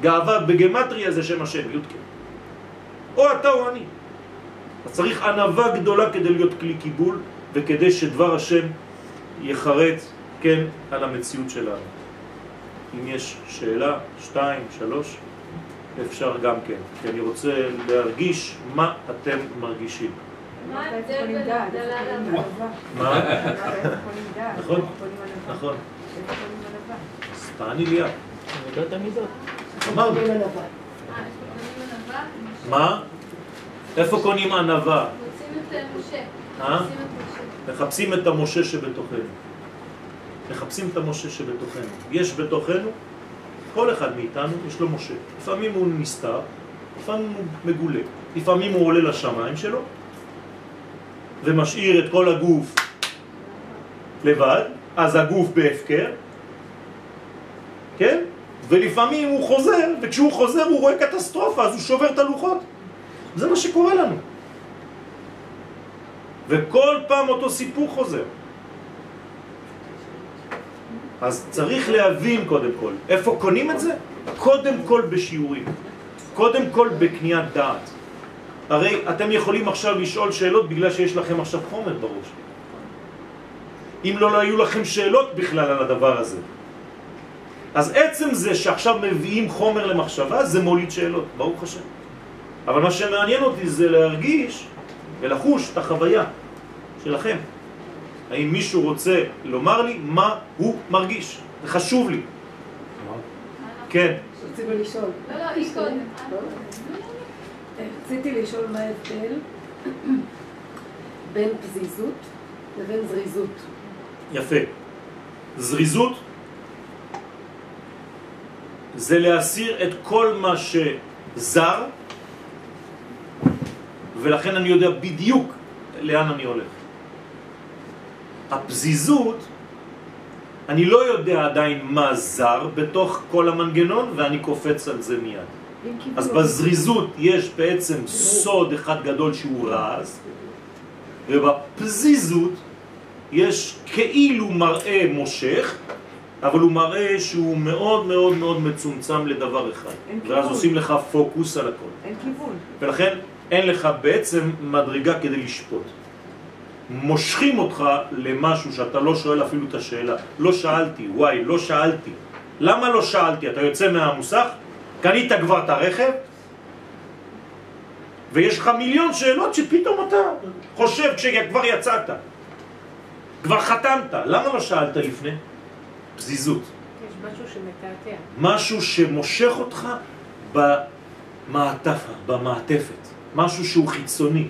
גאווה בגמטריה זה שם השם, י' או אתה או אני. אז צריך ענבה גדולה כדי להיות כלי קיבול וכדי שדבר השם יחרט, כן, על המציאות שלנו. אם יש שאלה, שתיים, שלוש, אפשר גם כן, כי אני רוצה להרגיש מה אתם מרגישים. מה ההבדל בין הבדלה לענווה? מה? נכון, נכון. תעני לי את. מידות המידות. אמרנו. אה, מה? איפה קונים ענווה? אה. אה? מחפשים את המשה שבתוכנו. מחפשים את המשה שבתוכנו. יש בתוכנו, כל אחד מאיתנו יש לו משה. לפעמים הוא נסתר, לפעמים הוא מגולה, לפעמים הוא עולה לשמיים שלו ומשאיר את כל הגוף לבד, אז הגוף בהפקר, כן? ולפעמים הוא חוזר, וכשהוא חוזר הוא רואה קטסטרופה, אז הוא שובר את הלוחות. זה מה שקורה לנו. וכל פעם אותו סיפור חוזר. אז צריך להבין קודם כל, איפה קונים את זה? קודם כל בשיעורים, קודם כל בקניית דעת. הרי אתם יכולים עכשיו לשאול שאלות בגלל שיש לכם עכשיו חומר בראש. אם לא, לא היו לכם שאלות בכלל על הדבר הזה. אז עצם זה שעכשיו מביאים חומר למחשבה זה מוליד שאלות, ברוך השם. אבל מה שמעניין אותי זה להרגיש ולחוש את החוויה שלכם. האם מישהו רוצה לומר לי מה הוא מרגיש? זה חשוב לי. כן. רציתי לשאול. לא, לא, היא קודם. רציתי לשאול מה ההבדל בין פזיזות לבין זריזות. יפה. זריזות זה להסיר את כל מה שזר, ולכן אני יודע בדיוק לאן אני הולך. הפזיזות, אני לא יודע עדיין מה זר בתוך כל המנגנון ואני קופץ על זה מיד. אז בזריזות יש בעצם סוד אחד גדול שהוא רז, ובפזיזות יש כאילו מראה מושך, אבל הוא מראה שהוא מאוד מאוד מאוד מצומצם לדבר אחד. ואז. עושים לך פוקוס על הכל. אין כיוון. ולכן אין לך בעצם מדרגה כדי לשפוט. מושכים אותך למשהו שאתה לא שואל אפילו את השאלה. לא שאלתי, וואי, לא שאלתי. למה לא שאלתי? אתה יוצא מהמוסך, קנית כבר את הרכב, ויש לך מיליון שאלות שפתאום אתה חושב כשכבר יצאת. כבר חתמת, למה לא שאלת לפני? פזיזות. יש משהו שמתעתע. משהו שמושך אותך במעטפה, במעטפת, משהו שהוא חיצוני,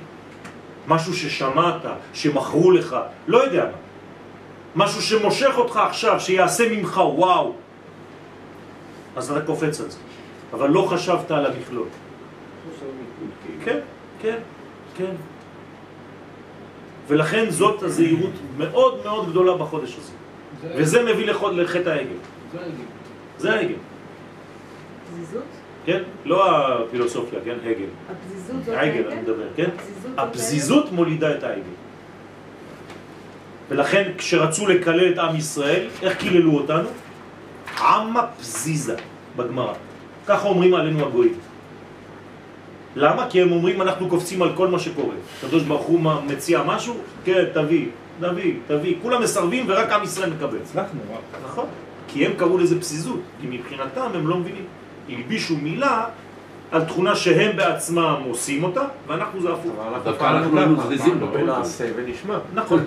משהו ששמעת, שמכרו לך, לא יודע מה. משהו שמושך אותך עכשיו, שיעשה ממך וואו. אז אתה קופץ על זה. אבל לא חשבת על המכלול. כן, כן, כן. ולכן זאת הזהירות מאוד מאוד גדולה בחודש הזה. וזה מביא לחטא העגל. זה העגל. פזיזות? כן? לא הפילוסופיה, כן? הגל. הפזיזות זאת העגל אני מדבר, כן? הפזיזות מולידה את העגל. ולכן כשרצו לקלל את עם ישראל, איך קיללו אותנו? עמה פזיזה בגמרא. ככה אומרים עלינו הגויים. למה? כי הם אומרים אנחנו קופצים על כל מה שקורה. הקדוש ברוך הוא מציע משהו, כן, תביא, תביא, תביא. כולם מסרבים ורק עם ישראל מקבל. הצלחנו. נכון. כי הם קראו לזה פזיזות, כי מבחינתם הם לא מבינים. הלבישו מילה על תכונה שהם בעצמם עושים אותה, ואנחנו זה הפוך. דווקא אנחנו לא זריזים בוא בבית. נעשה ונשמע. נכון.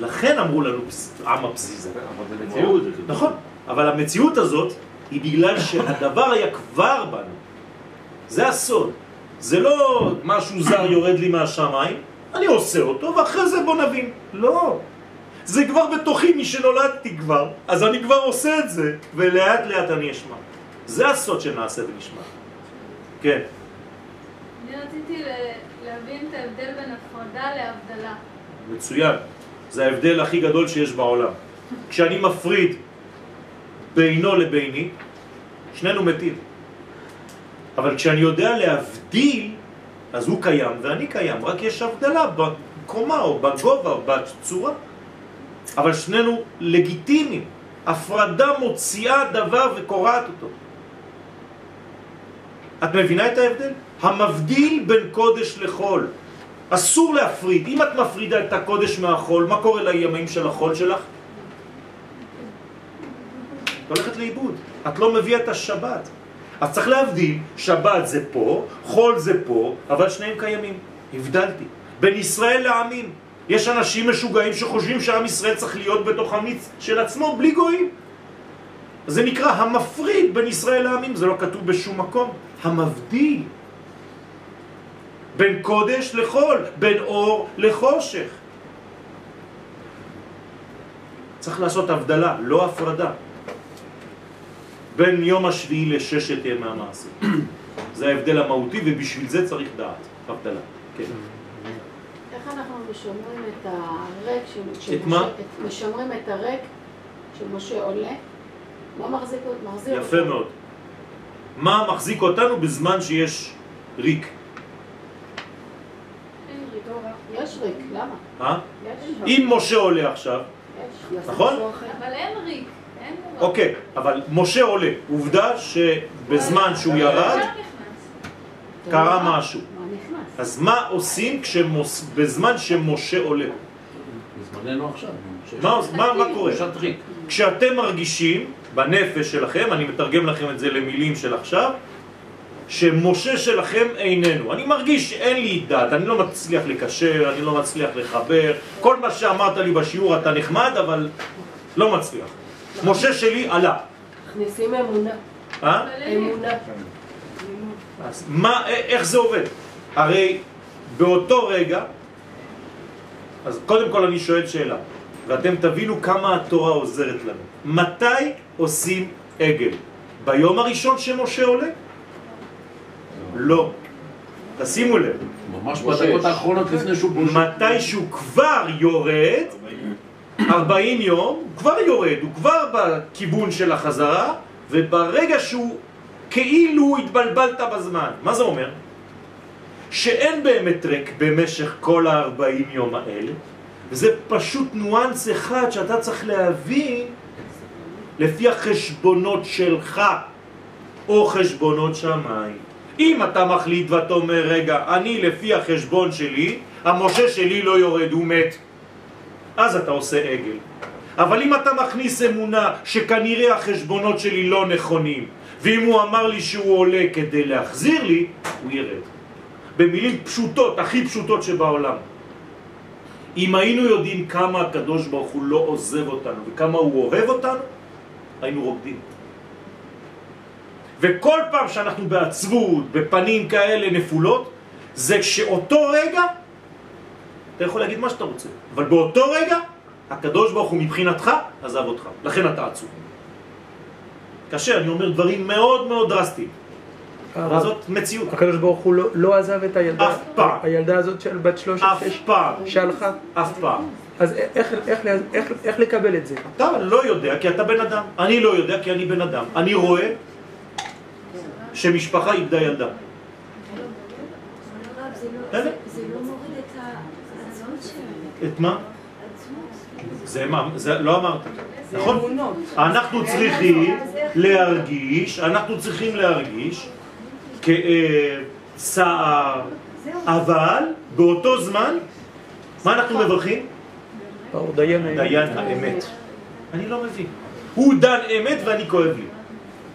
לכן אמרו לנו עם הפזיזה. אבל זה מציאות. נכון. אבל המציאות הזאת היא בגלל שהדבר היה כבר בנו. זה הסוד. זה לא משהו זר יורד לי מהשמיים, אני עושה אותו ואחרי זה בוא נבין. לא. זה כבר בתוכי משנולדתי כבר, אז אני כבר עושה את זה, ולאט לאט אני אשמע. זה הסוד של נעשה ונשמע. כן. אני רציתי להבין את ההבדל בין הפרדה להבדלה. מצוין. זה ההבדל הכי גדול שיש בעולם. כשאני מפריד בינו לביני, שנינו מתים. אבל כשאני יודע להבדיל, אז הוא קיים ואני קיים, רק יש הבדלה בקומה או בגובה או בצורה. אבל שנינו לגיטימיים. הפרדה מוציאה דבר וקורעת אותו. את מבינה את ההבדל? המבדיל בין קודש לחול. אסור להפריד. אם את מפרידה את הקודש מהחול, מה קורה לימים של החול שלך? את הולכת לאיבוד. את לא מביאה את השבת. אז צריך להבדיל, שבת זה פה, חול זה פה, אבל שניהם קיימים. הבדלתי. בין ישראל לעמים. יש אנשים משוגעים שחושבים שעם ישראל צריך להיות בתוך המיץ של עצמו בלי גויים. זה נקרא המפריד בין ישראל לעמים, זה לא כתוב בשום מקום. המבדיל בין קודש לחול, בין אור לחושך. צריך לעשות הבדלה, לא הפרדה. בין יום השביעי לששת ימי המעשה. זה ההבדל המהותי ובשביל זה צריך דעת, הבדלה. כן. איך אנחנו משמרים את הריק של... את מה? משמרים את הריק שמשה עולה? מה מחזיק אותו? מחזיר יפה מאוד. מה מחזיק אותנו בזמן שיש ריק? אין ריק. יש ריק, למה? אה? יש. אם משה עולה עכשיו, יש. נכון? אבל אין ריק. אוקיי, אבל משה עולה. עובדה שבזמן שהוא ירד. קרה משהו. אז מה עושים. בזמן שמשה עולה? בזמננו עכשיו. מה, קורה? כשאתם מרגישים בנפש שלכם, אני מתרגם לכם את זה למילים של עכשיו, שמשה שלכם איננו. אני מרגיש שאין לי דת, אני לא מצליח לקשר, אני לא מצליח לחבר. כל מה שאמרת לי בשיעור אתה נחמד, אבל לא מצליח. משה שלי עלה. מכניסים אמונה. אה? אמונה. אז מה, איך זה עובד? הרי באותו רגע, אז קודם כל אני שואל שאלה, ואתם תבינו כמה התורה עוזרת לנו. מתי עושים עגל? ביום הראשון שמשה עולה? לא. תשימו לב, ממש בדקות האחרונות לפני שהוא. מתי שהוא כבר יורד, 40 יום, הוא כבר יורד, הוא כבר בכיוון של החזרה, וברגע שהוא כאילו התבלבלת בזמן, מה זה אומר? שאין באמת ריק במשך כל ה-40 יום האלה, וזה פשוט ניואנס אחד שאתה צריך להבין לפי החשבונות שלך, או חשבונות שמיים. אם אתה מחליט ואתה אומר, רגע, אני לפי החשבון שלי, המשה שלי לא יורד, הוא מת, אז אתה עושה עגל. אבל אם אתה מכניס אמונה שכנראה החשבונות שלי לא נכונים, ואם הוא אמר לי שהוא עולה כדי להחזיר לי, הוא ירד. במילים פשוטות, הכי פשוטות שבעולם. אם היינו יודעים כמה הקדוש ברוך הוא לא עוזב אותנו וכמה הוא אוהב אותנו, היינו רוקדים. וכל פעם שאנחנו בעצבות, בפנים כאלה נפולות, זה שאותו רגע, אתה יכול להגיד מה שאתה רוצה, אבל באותו רגע, הקדוש ברוך הוא מבחינתך עזב אותך, לכן אתה עצוב. קשה, אני אומר דברים מאוד מאוד דרסטיים, אבל זאת מציאות. הקדוש ברוך הוא לא, לא עזב את הילדה, אף פעם. הילדה הזאת של בת 13 אף פעם, שהלכה, אף פעם. אז איך, איך, איך, איך, איך לקבל את זה? אתה לא יודע כי אתה בן אדם, אני לא יודע כי אני בן אדם. אני רואה שמשפחה איבדה ילדה. הרב, זה לא- בסדר. זה- זה לא מוריד את העצמות שלהם. את מה? זה מה? זה לא אמרתי. זה נכון? אנחנו צריכים להרגיש, אנחנו צריכים להרגיש כאב, צער, אבל באותו זמן, מה אנחנו מברכים? דיין האמת. דיין האמת. אני לא מבין. הוא דן אמת ואני כואב לי.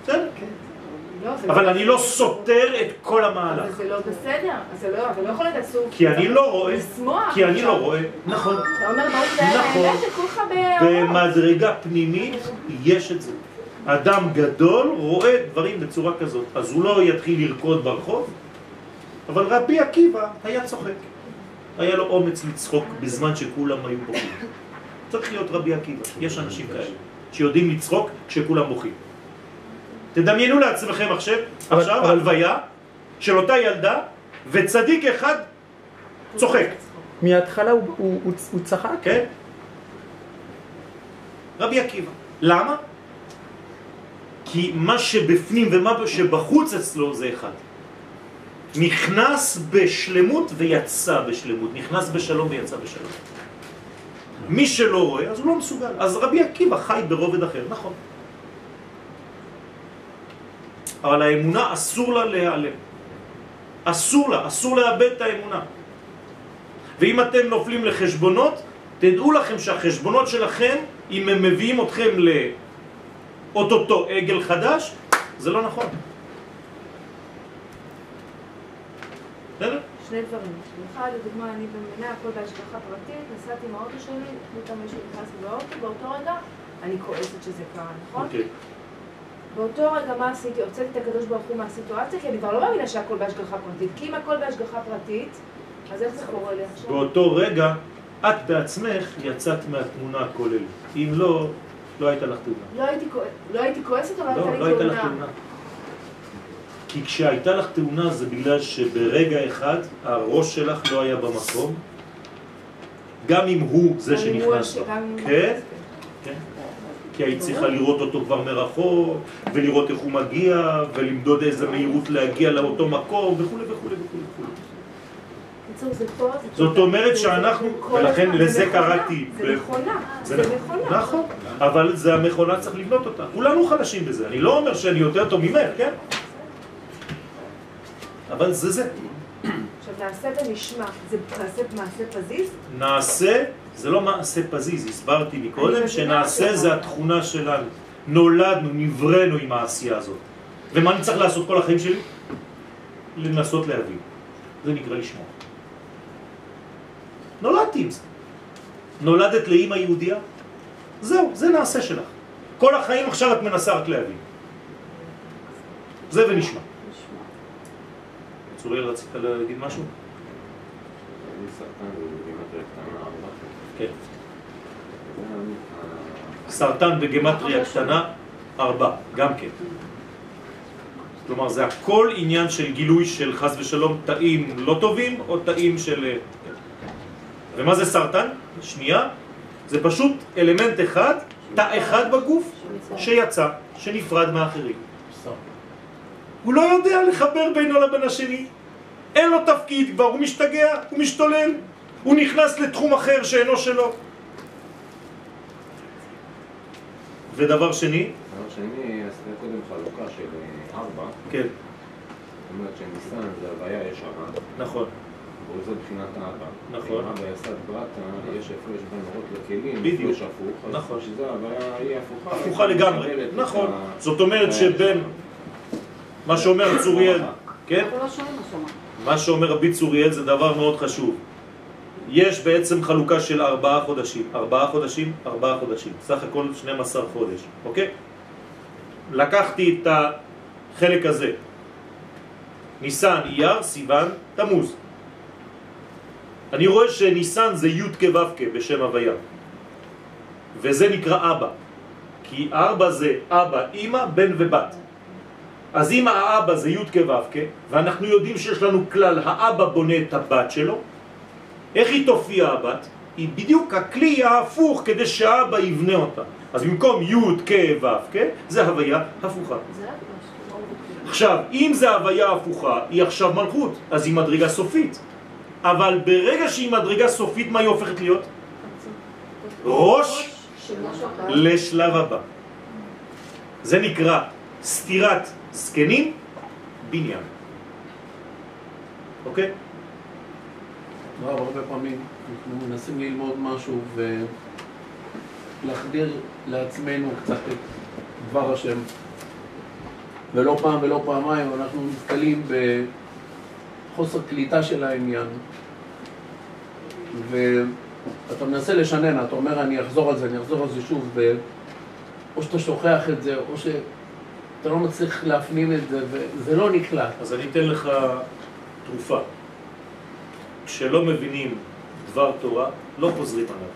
בסדר? לא, אבל אני לא סותר את כל המהלך. אבל זה לא בסדר. זה לא, אתה לא יכול להיות עצוב. כי אני לא רואה, כי אני. לא רואה, נכון. אתה אומר, זה נכון. האמת שכולך באורות. במדרגה פנימית יש את זה. אדם גדול רואה דברים בצורה כזאת, אז הוא לא יתחיל לרקוד ברחוב, אבל רבי עקיבא היה צוחק. היה לו אומץ לצחוק בזמן שכולם היו בוכים. צריך להיות רבי עקיבא, יש אנשים כאלה שיודעים לצחוק כשכולם בוכים. תדמיינו לעצמכם עכשיו, אבל- עכשיו הלוויה של אותה ילדה וצדיק אחד צוחק. מההתחלה הוא, הוא, הוא, הוא צחק, כן? רבי עקיבא. למה? כי מה שבפנים ומה שבחוץ אצלו זה אחד. נכנס בשלמות ויצא בשלמות. נכנס בשלום ויצא בשלום. מי שלא רואה, אז הוא לא מסוגל. אז רבי עקיבא חי ברובד אחר, נכון. אבל האמונה אסור לה להיעלם. אסור לה, אסור לאבד את האמונה. ואם אתם נופלים לחשבונות, תדעו לכם שהחשבונות שלכם, אם הם מביאים אתכם לאוטוטו עגל חדש, זה לא נכון. בסדר? שני דברים. אחד, לדוגמה, אני במדינה, הכל בהשגחה פרטית, נסעתי עם האוטו שלי, פתאום מישהו נכנס לי באוטו, באותו רגע אני כועסת שזה קרה, נכון? אוקיי. באותו רגע מה עשיתי? הוצאתי את הקדוש ברוך הוא מהסיטואציה, כי אני כבר לא מאמינה שהכל בהשגחה פרטית. כי אם הכל בהשגחה פרטית, אז איך זה קורה לי עכשיו? באותו רגע את בעצמך יצאת מהתמונה הכוללת. אם לא, לא הייתה לך תאונה. לא הייתי לא הייתי כועסת, אבל הייתה לא, לי לא הייתה לך תאונה. תאונה. כי כשהייתה לך תאונה זה בגלל שברגע אחד הראש שלך לא היה במקום, גם אם הוא זה שנכנס נכנס, כן. כי היית צריכה לראות אותו כבר מרחוק, ולראות איך הוא מגיע, ולמדוד איזה מהירות להגיע לאותו מקום, וכו' וכו' וכו' זאת. אומרת שאנחנו, ולכן לזה קראתי. זה מכונה, זה. מכונה. נכון, אבל זה המכונה צריך לבנות אותה. כולנו חלשים בזה, אני לא אומר שאני יותר טוב ממך, כן? אבל זה זה. עכשיו נעשה ונשמע, זה נעשה מעשה פזיז? נעשה, זה לא מעשה פזיז, הסברתי אני מקודם, שנעשה. זה התכונה שלנו. נולדנו, נבראנו עם העשייה הזאת. ומה אני צריך לעשות כל החיים שלי? לנסות להבין. זה נקרא לשמוע. נולדתי עם זה. נולדת לאימא יהודייה? זהו, זה נעשה שלך. כל החיים עכשיו את מנסה רק להבין. זה ונשמע. צוריאל, רצית להגיד משהו? אני סרטן בגימטריה קטנה ארבע. כן. סרטן בגמטריה קטנה, ארבע, גם כן. כלומר, זה הכל עניין של גילוי של חס ושלום תאים לא טובים או תאים של... אה, ומה זה סרטן? שנייה, זה פשוט אלמנט אחד, תא אחד בגוף שיצא, שנפרד מאחרים. הוא לא יודע לחבר בינו לבין השני. אין לו תפקיד כבר, הוא משתגע, הוא משתולל, הוא נכנס לתחום אחר שאינו שלו. ודבר שני, דבר שני, עשית קודם חלוקה של אה, ארבע. כן, זאת אומרת שניסן זה הוויה ישרה, נכון, וזה בחינת אבא. נכון. אם אבא יסד ברטה, יש הפרש בין אורות לכלים, בדיוק. הפרש הפוך. נכון. שזה ההוויה היא הפוכה. הפוכה לגמרי, נכון. זאת אומרת שבין מה שאומר צוריאל, כן? אנחנו לא שומעים מה שאמרת. מה שאומר רבי צוריאל זה דבר מאוד חשוב. יש בעצם חלוקה של ארבעה חודשים. ארבעה חודשים, ארבעה חודשים. סך הכל 12 חודש, אוקיי? לקחתי את החלק הזה. ניסן, אייר, סיוון, תמוז. אני רואה שניסן זה י' כו' בשם הוויה. וזה נקרא אבא. כי ארבע זה אבא, אמא, בן ובת. אז אם האבא זה י' כו' ואנחנו יודעים שיש לנו כלל, האבא בונה את הבת שלו, איך היא תופיע הבת? היא בדיוק הכלי ההפוך כדי שהאבא יבנה אותה. אז במקום י' כ' ו' כ', זה הוויה הפוכה. עכשיו, אם זה הוויה הפוכה, היא עכשיו מלכות, אז היא מדרגה סופית. אבל ברגע שהיא מדרגה סופית, מה היא הופכת להיות? ראש. לשלב הבא. זה נקרא סתירת זקנים, בניין. אוקיי? לא, אבל הרבה פעמים אנחנו מנסים ללמוד משהו ולהחדיר לעצמנו קצת את דבר השם. ולא פעם ולא פעמיים אנחנו נתקלים בחוסר קליטה של העניין. ואתה מנסה לשנן, אתה אומר אני אחזור על זה, אני אחזור על זה שוב, ו... או שאתה שוכח את זה, או שאתה לא מצליח להפנים את זה, וזה לא נקלט. אז אני אתן לך תרופה. כשלא מבינים דבר תורה, לא חוזרים עליו.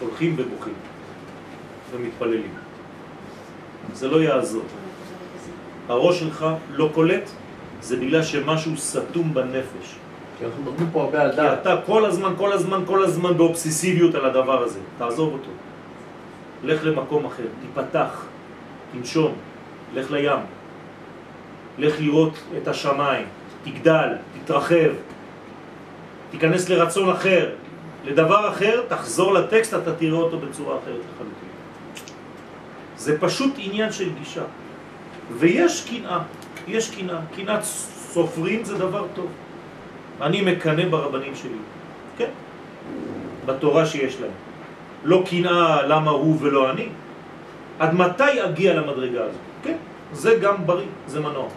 הולכים ובוכים ומתפללים. זה לא יעזור. הראש שלך לא קולט, זה בגלל שמשהו סתום בנפש. כי אנחנו מדברים פה הרבה על כי דעת. אתה כל הזמן, כל הזמן, כל הזמן באובססיביות על הדבר הזה. תעזוב אותו. לך למקום אחר, תיפתח, תנשום, לך לים. לך לראות את השמיים, תגדל, תתרחב, תיכנס לרצון אחר, לדבר אחר, תחזור לטקסט, אתה תראה אותו בצורה אחרת לחלוטין. זה פשוט עניין של גישה. ויש קנאה, יש קנאה. קנאת סופרים זה דבר טוב. אני מקנא ברבנים שלי, כן, בתורה שיש להם. לא קנאה למה הוא ולא אני. עד מתי אגיע למדרגה הזאת? כן, זה גם בריא, זה מנוע.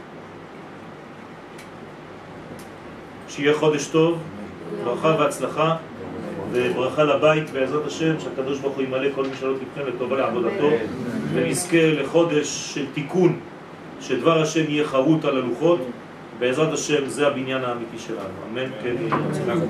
שיהיה חודש טוב, ברכה והצלחה, וברכה לבית בעזרת השם, שהקדוש ברוך הוא ימלא כל משאלות לבכם לטובה לעבודתו, ונזכה לחודש של תיקון, שדבר השם יהיה חרוט על הלוחות, בעזרת השם זה הבניין האמיתי שלנו, אמן, כן יהי רצון.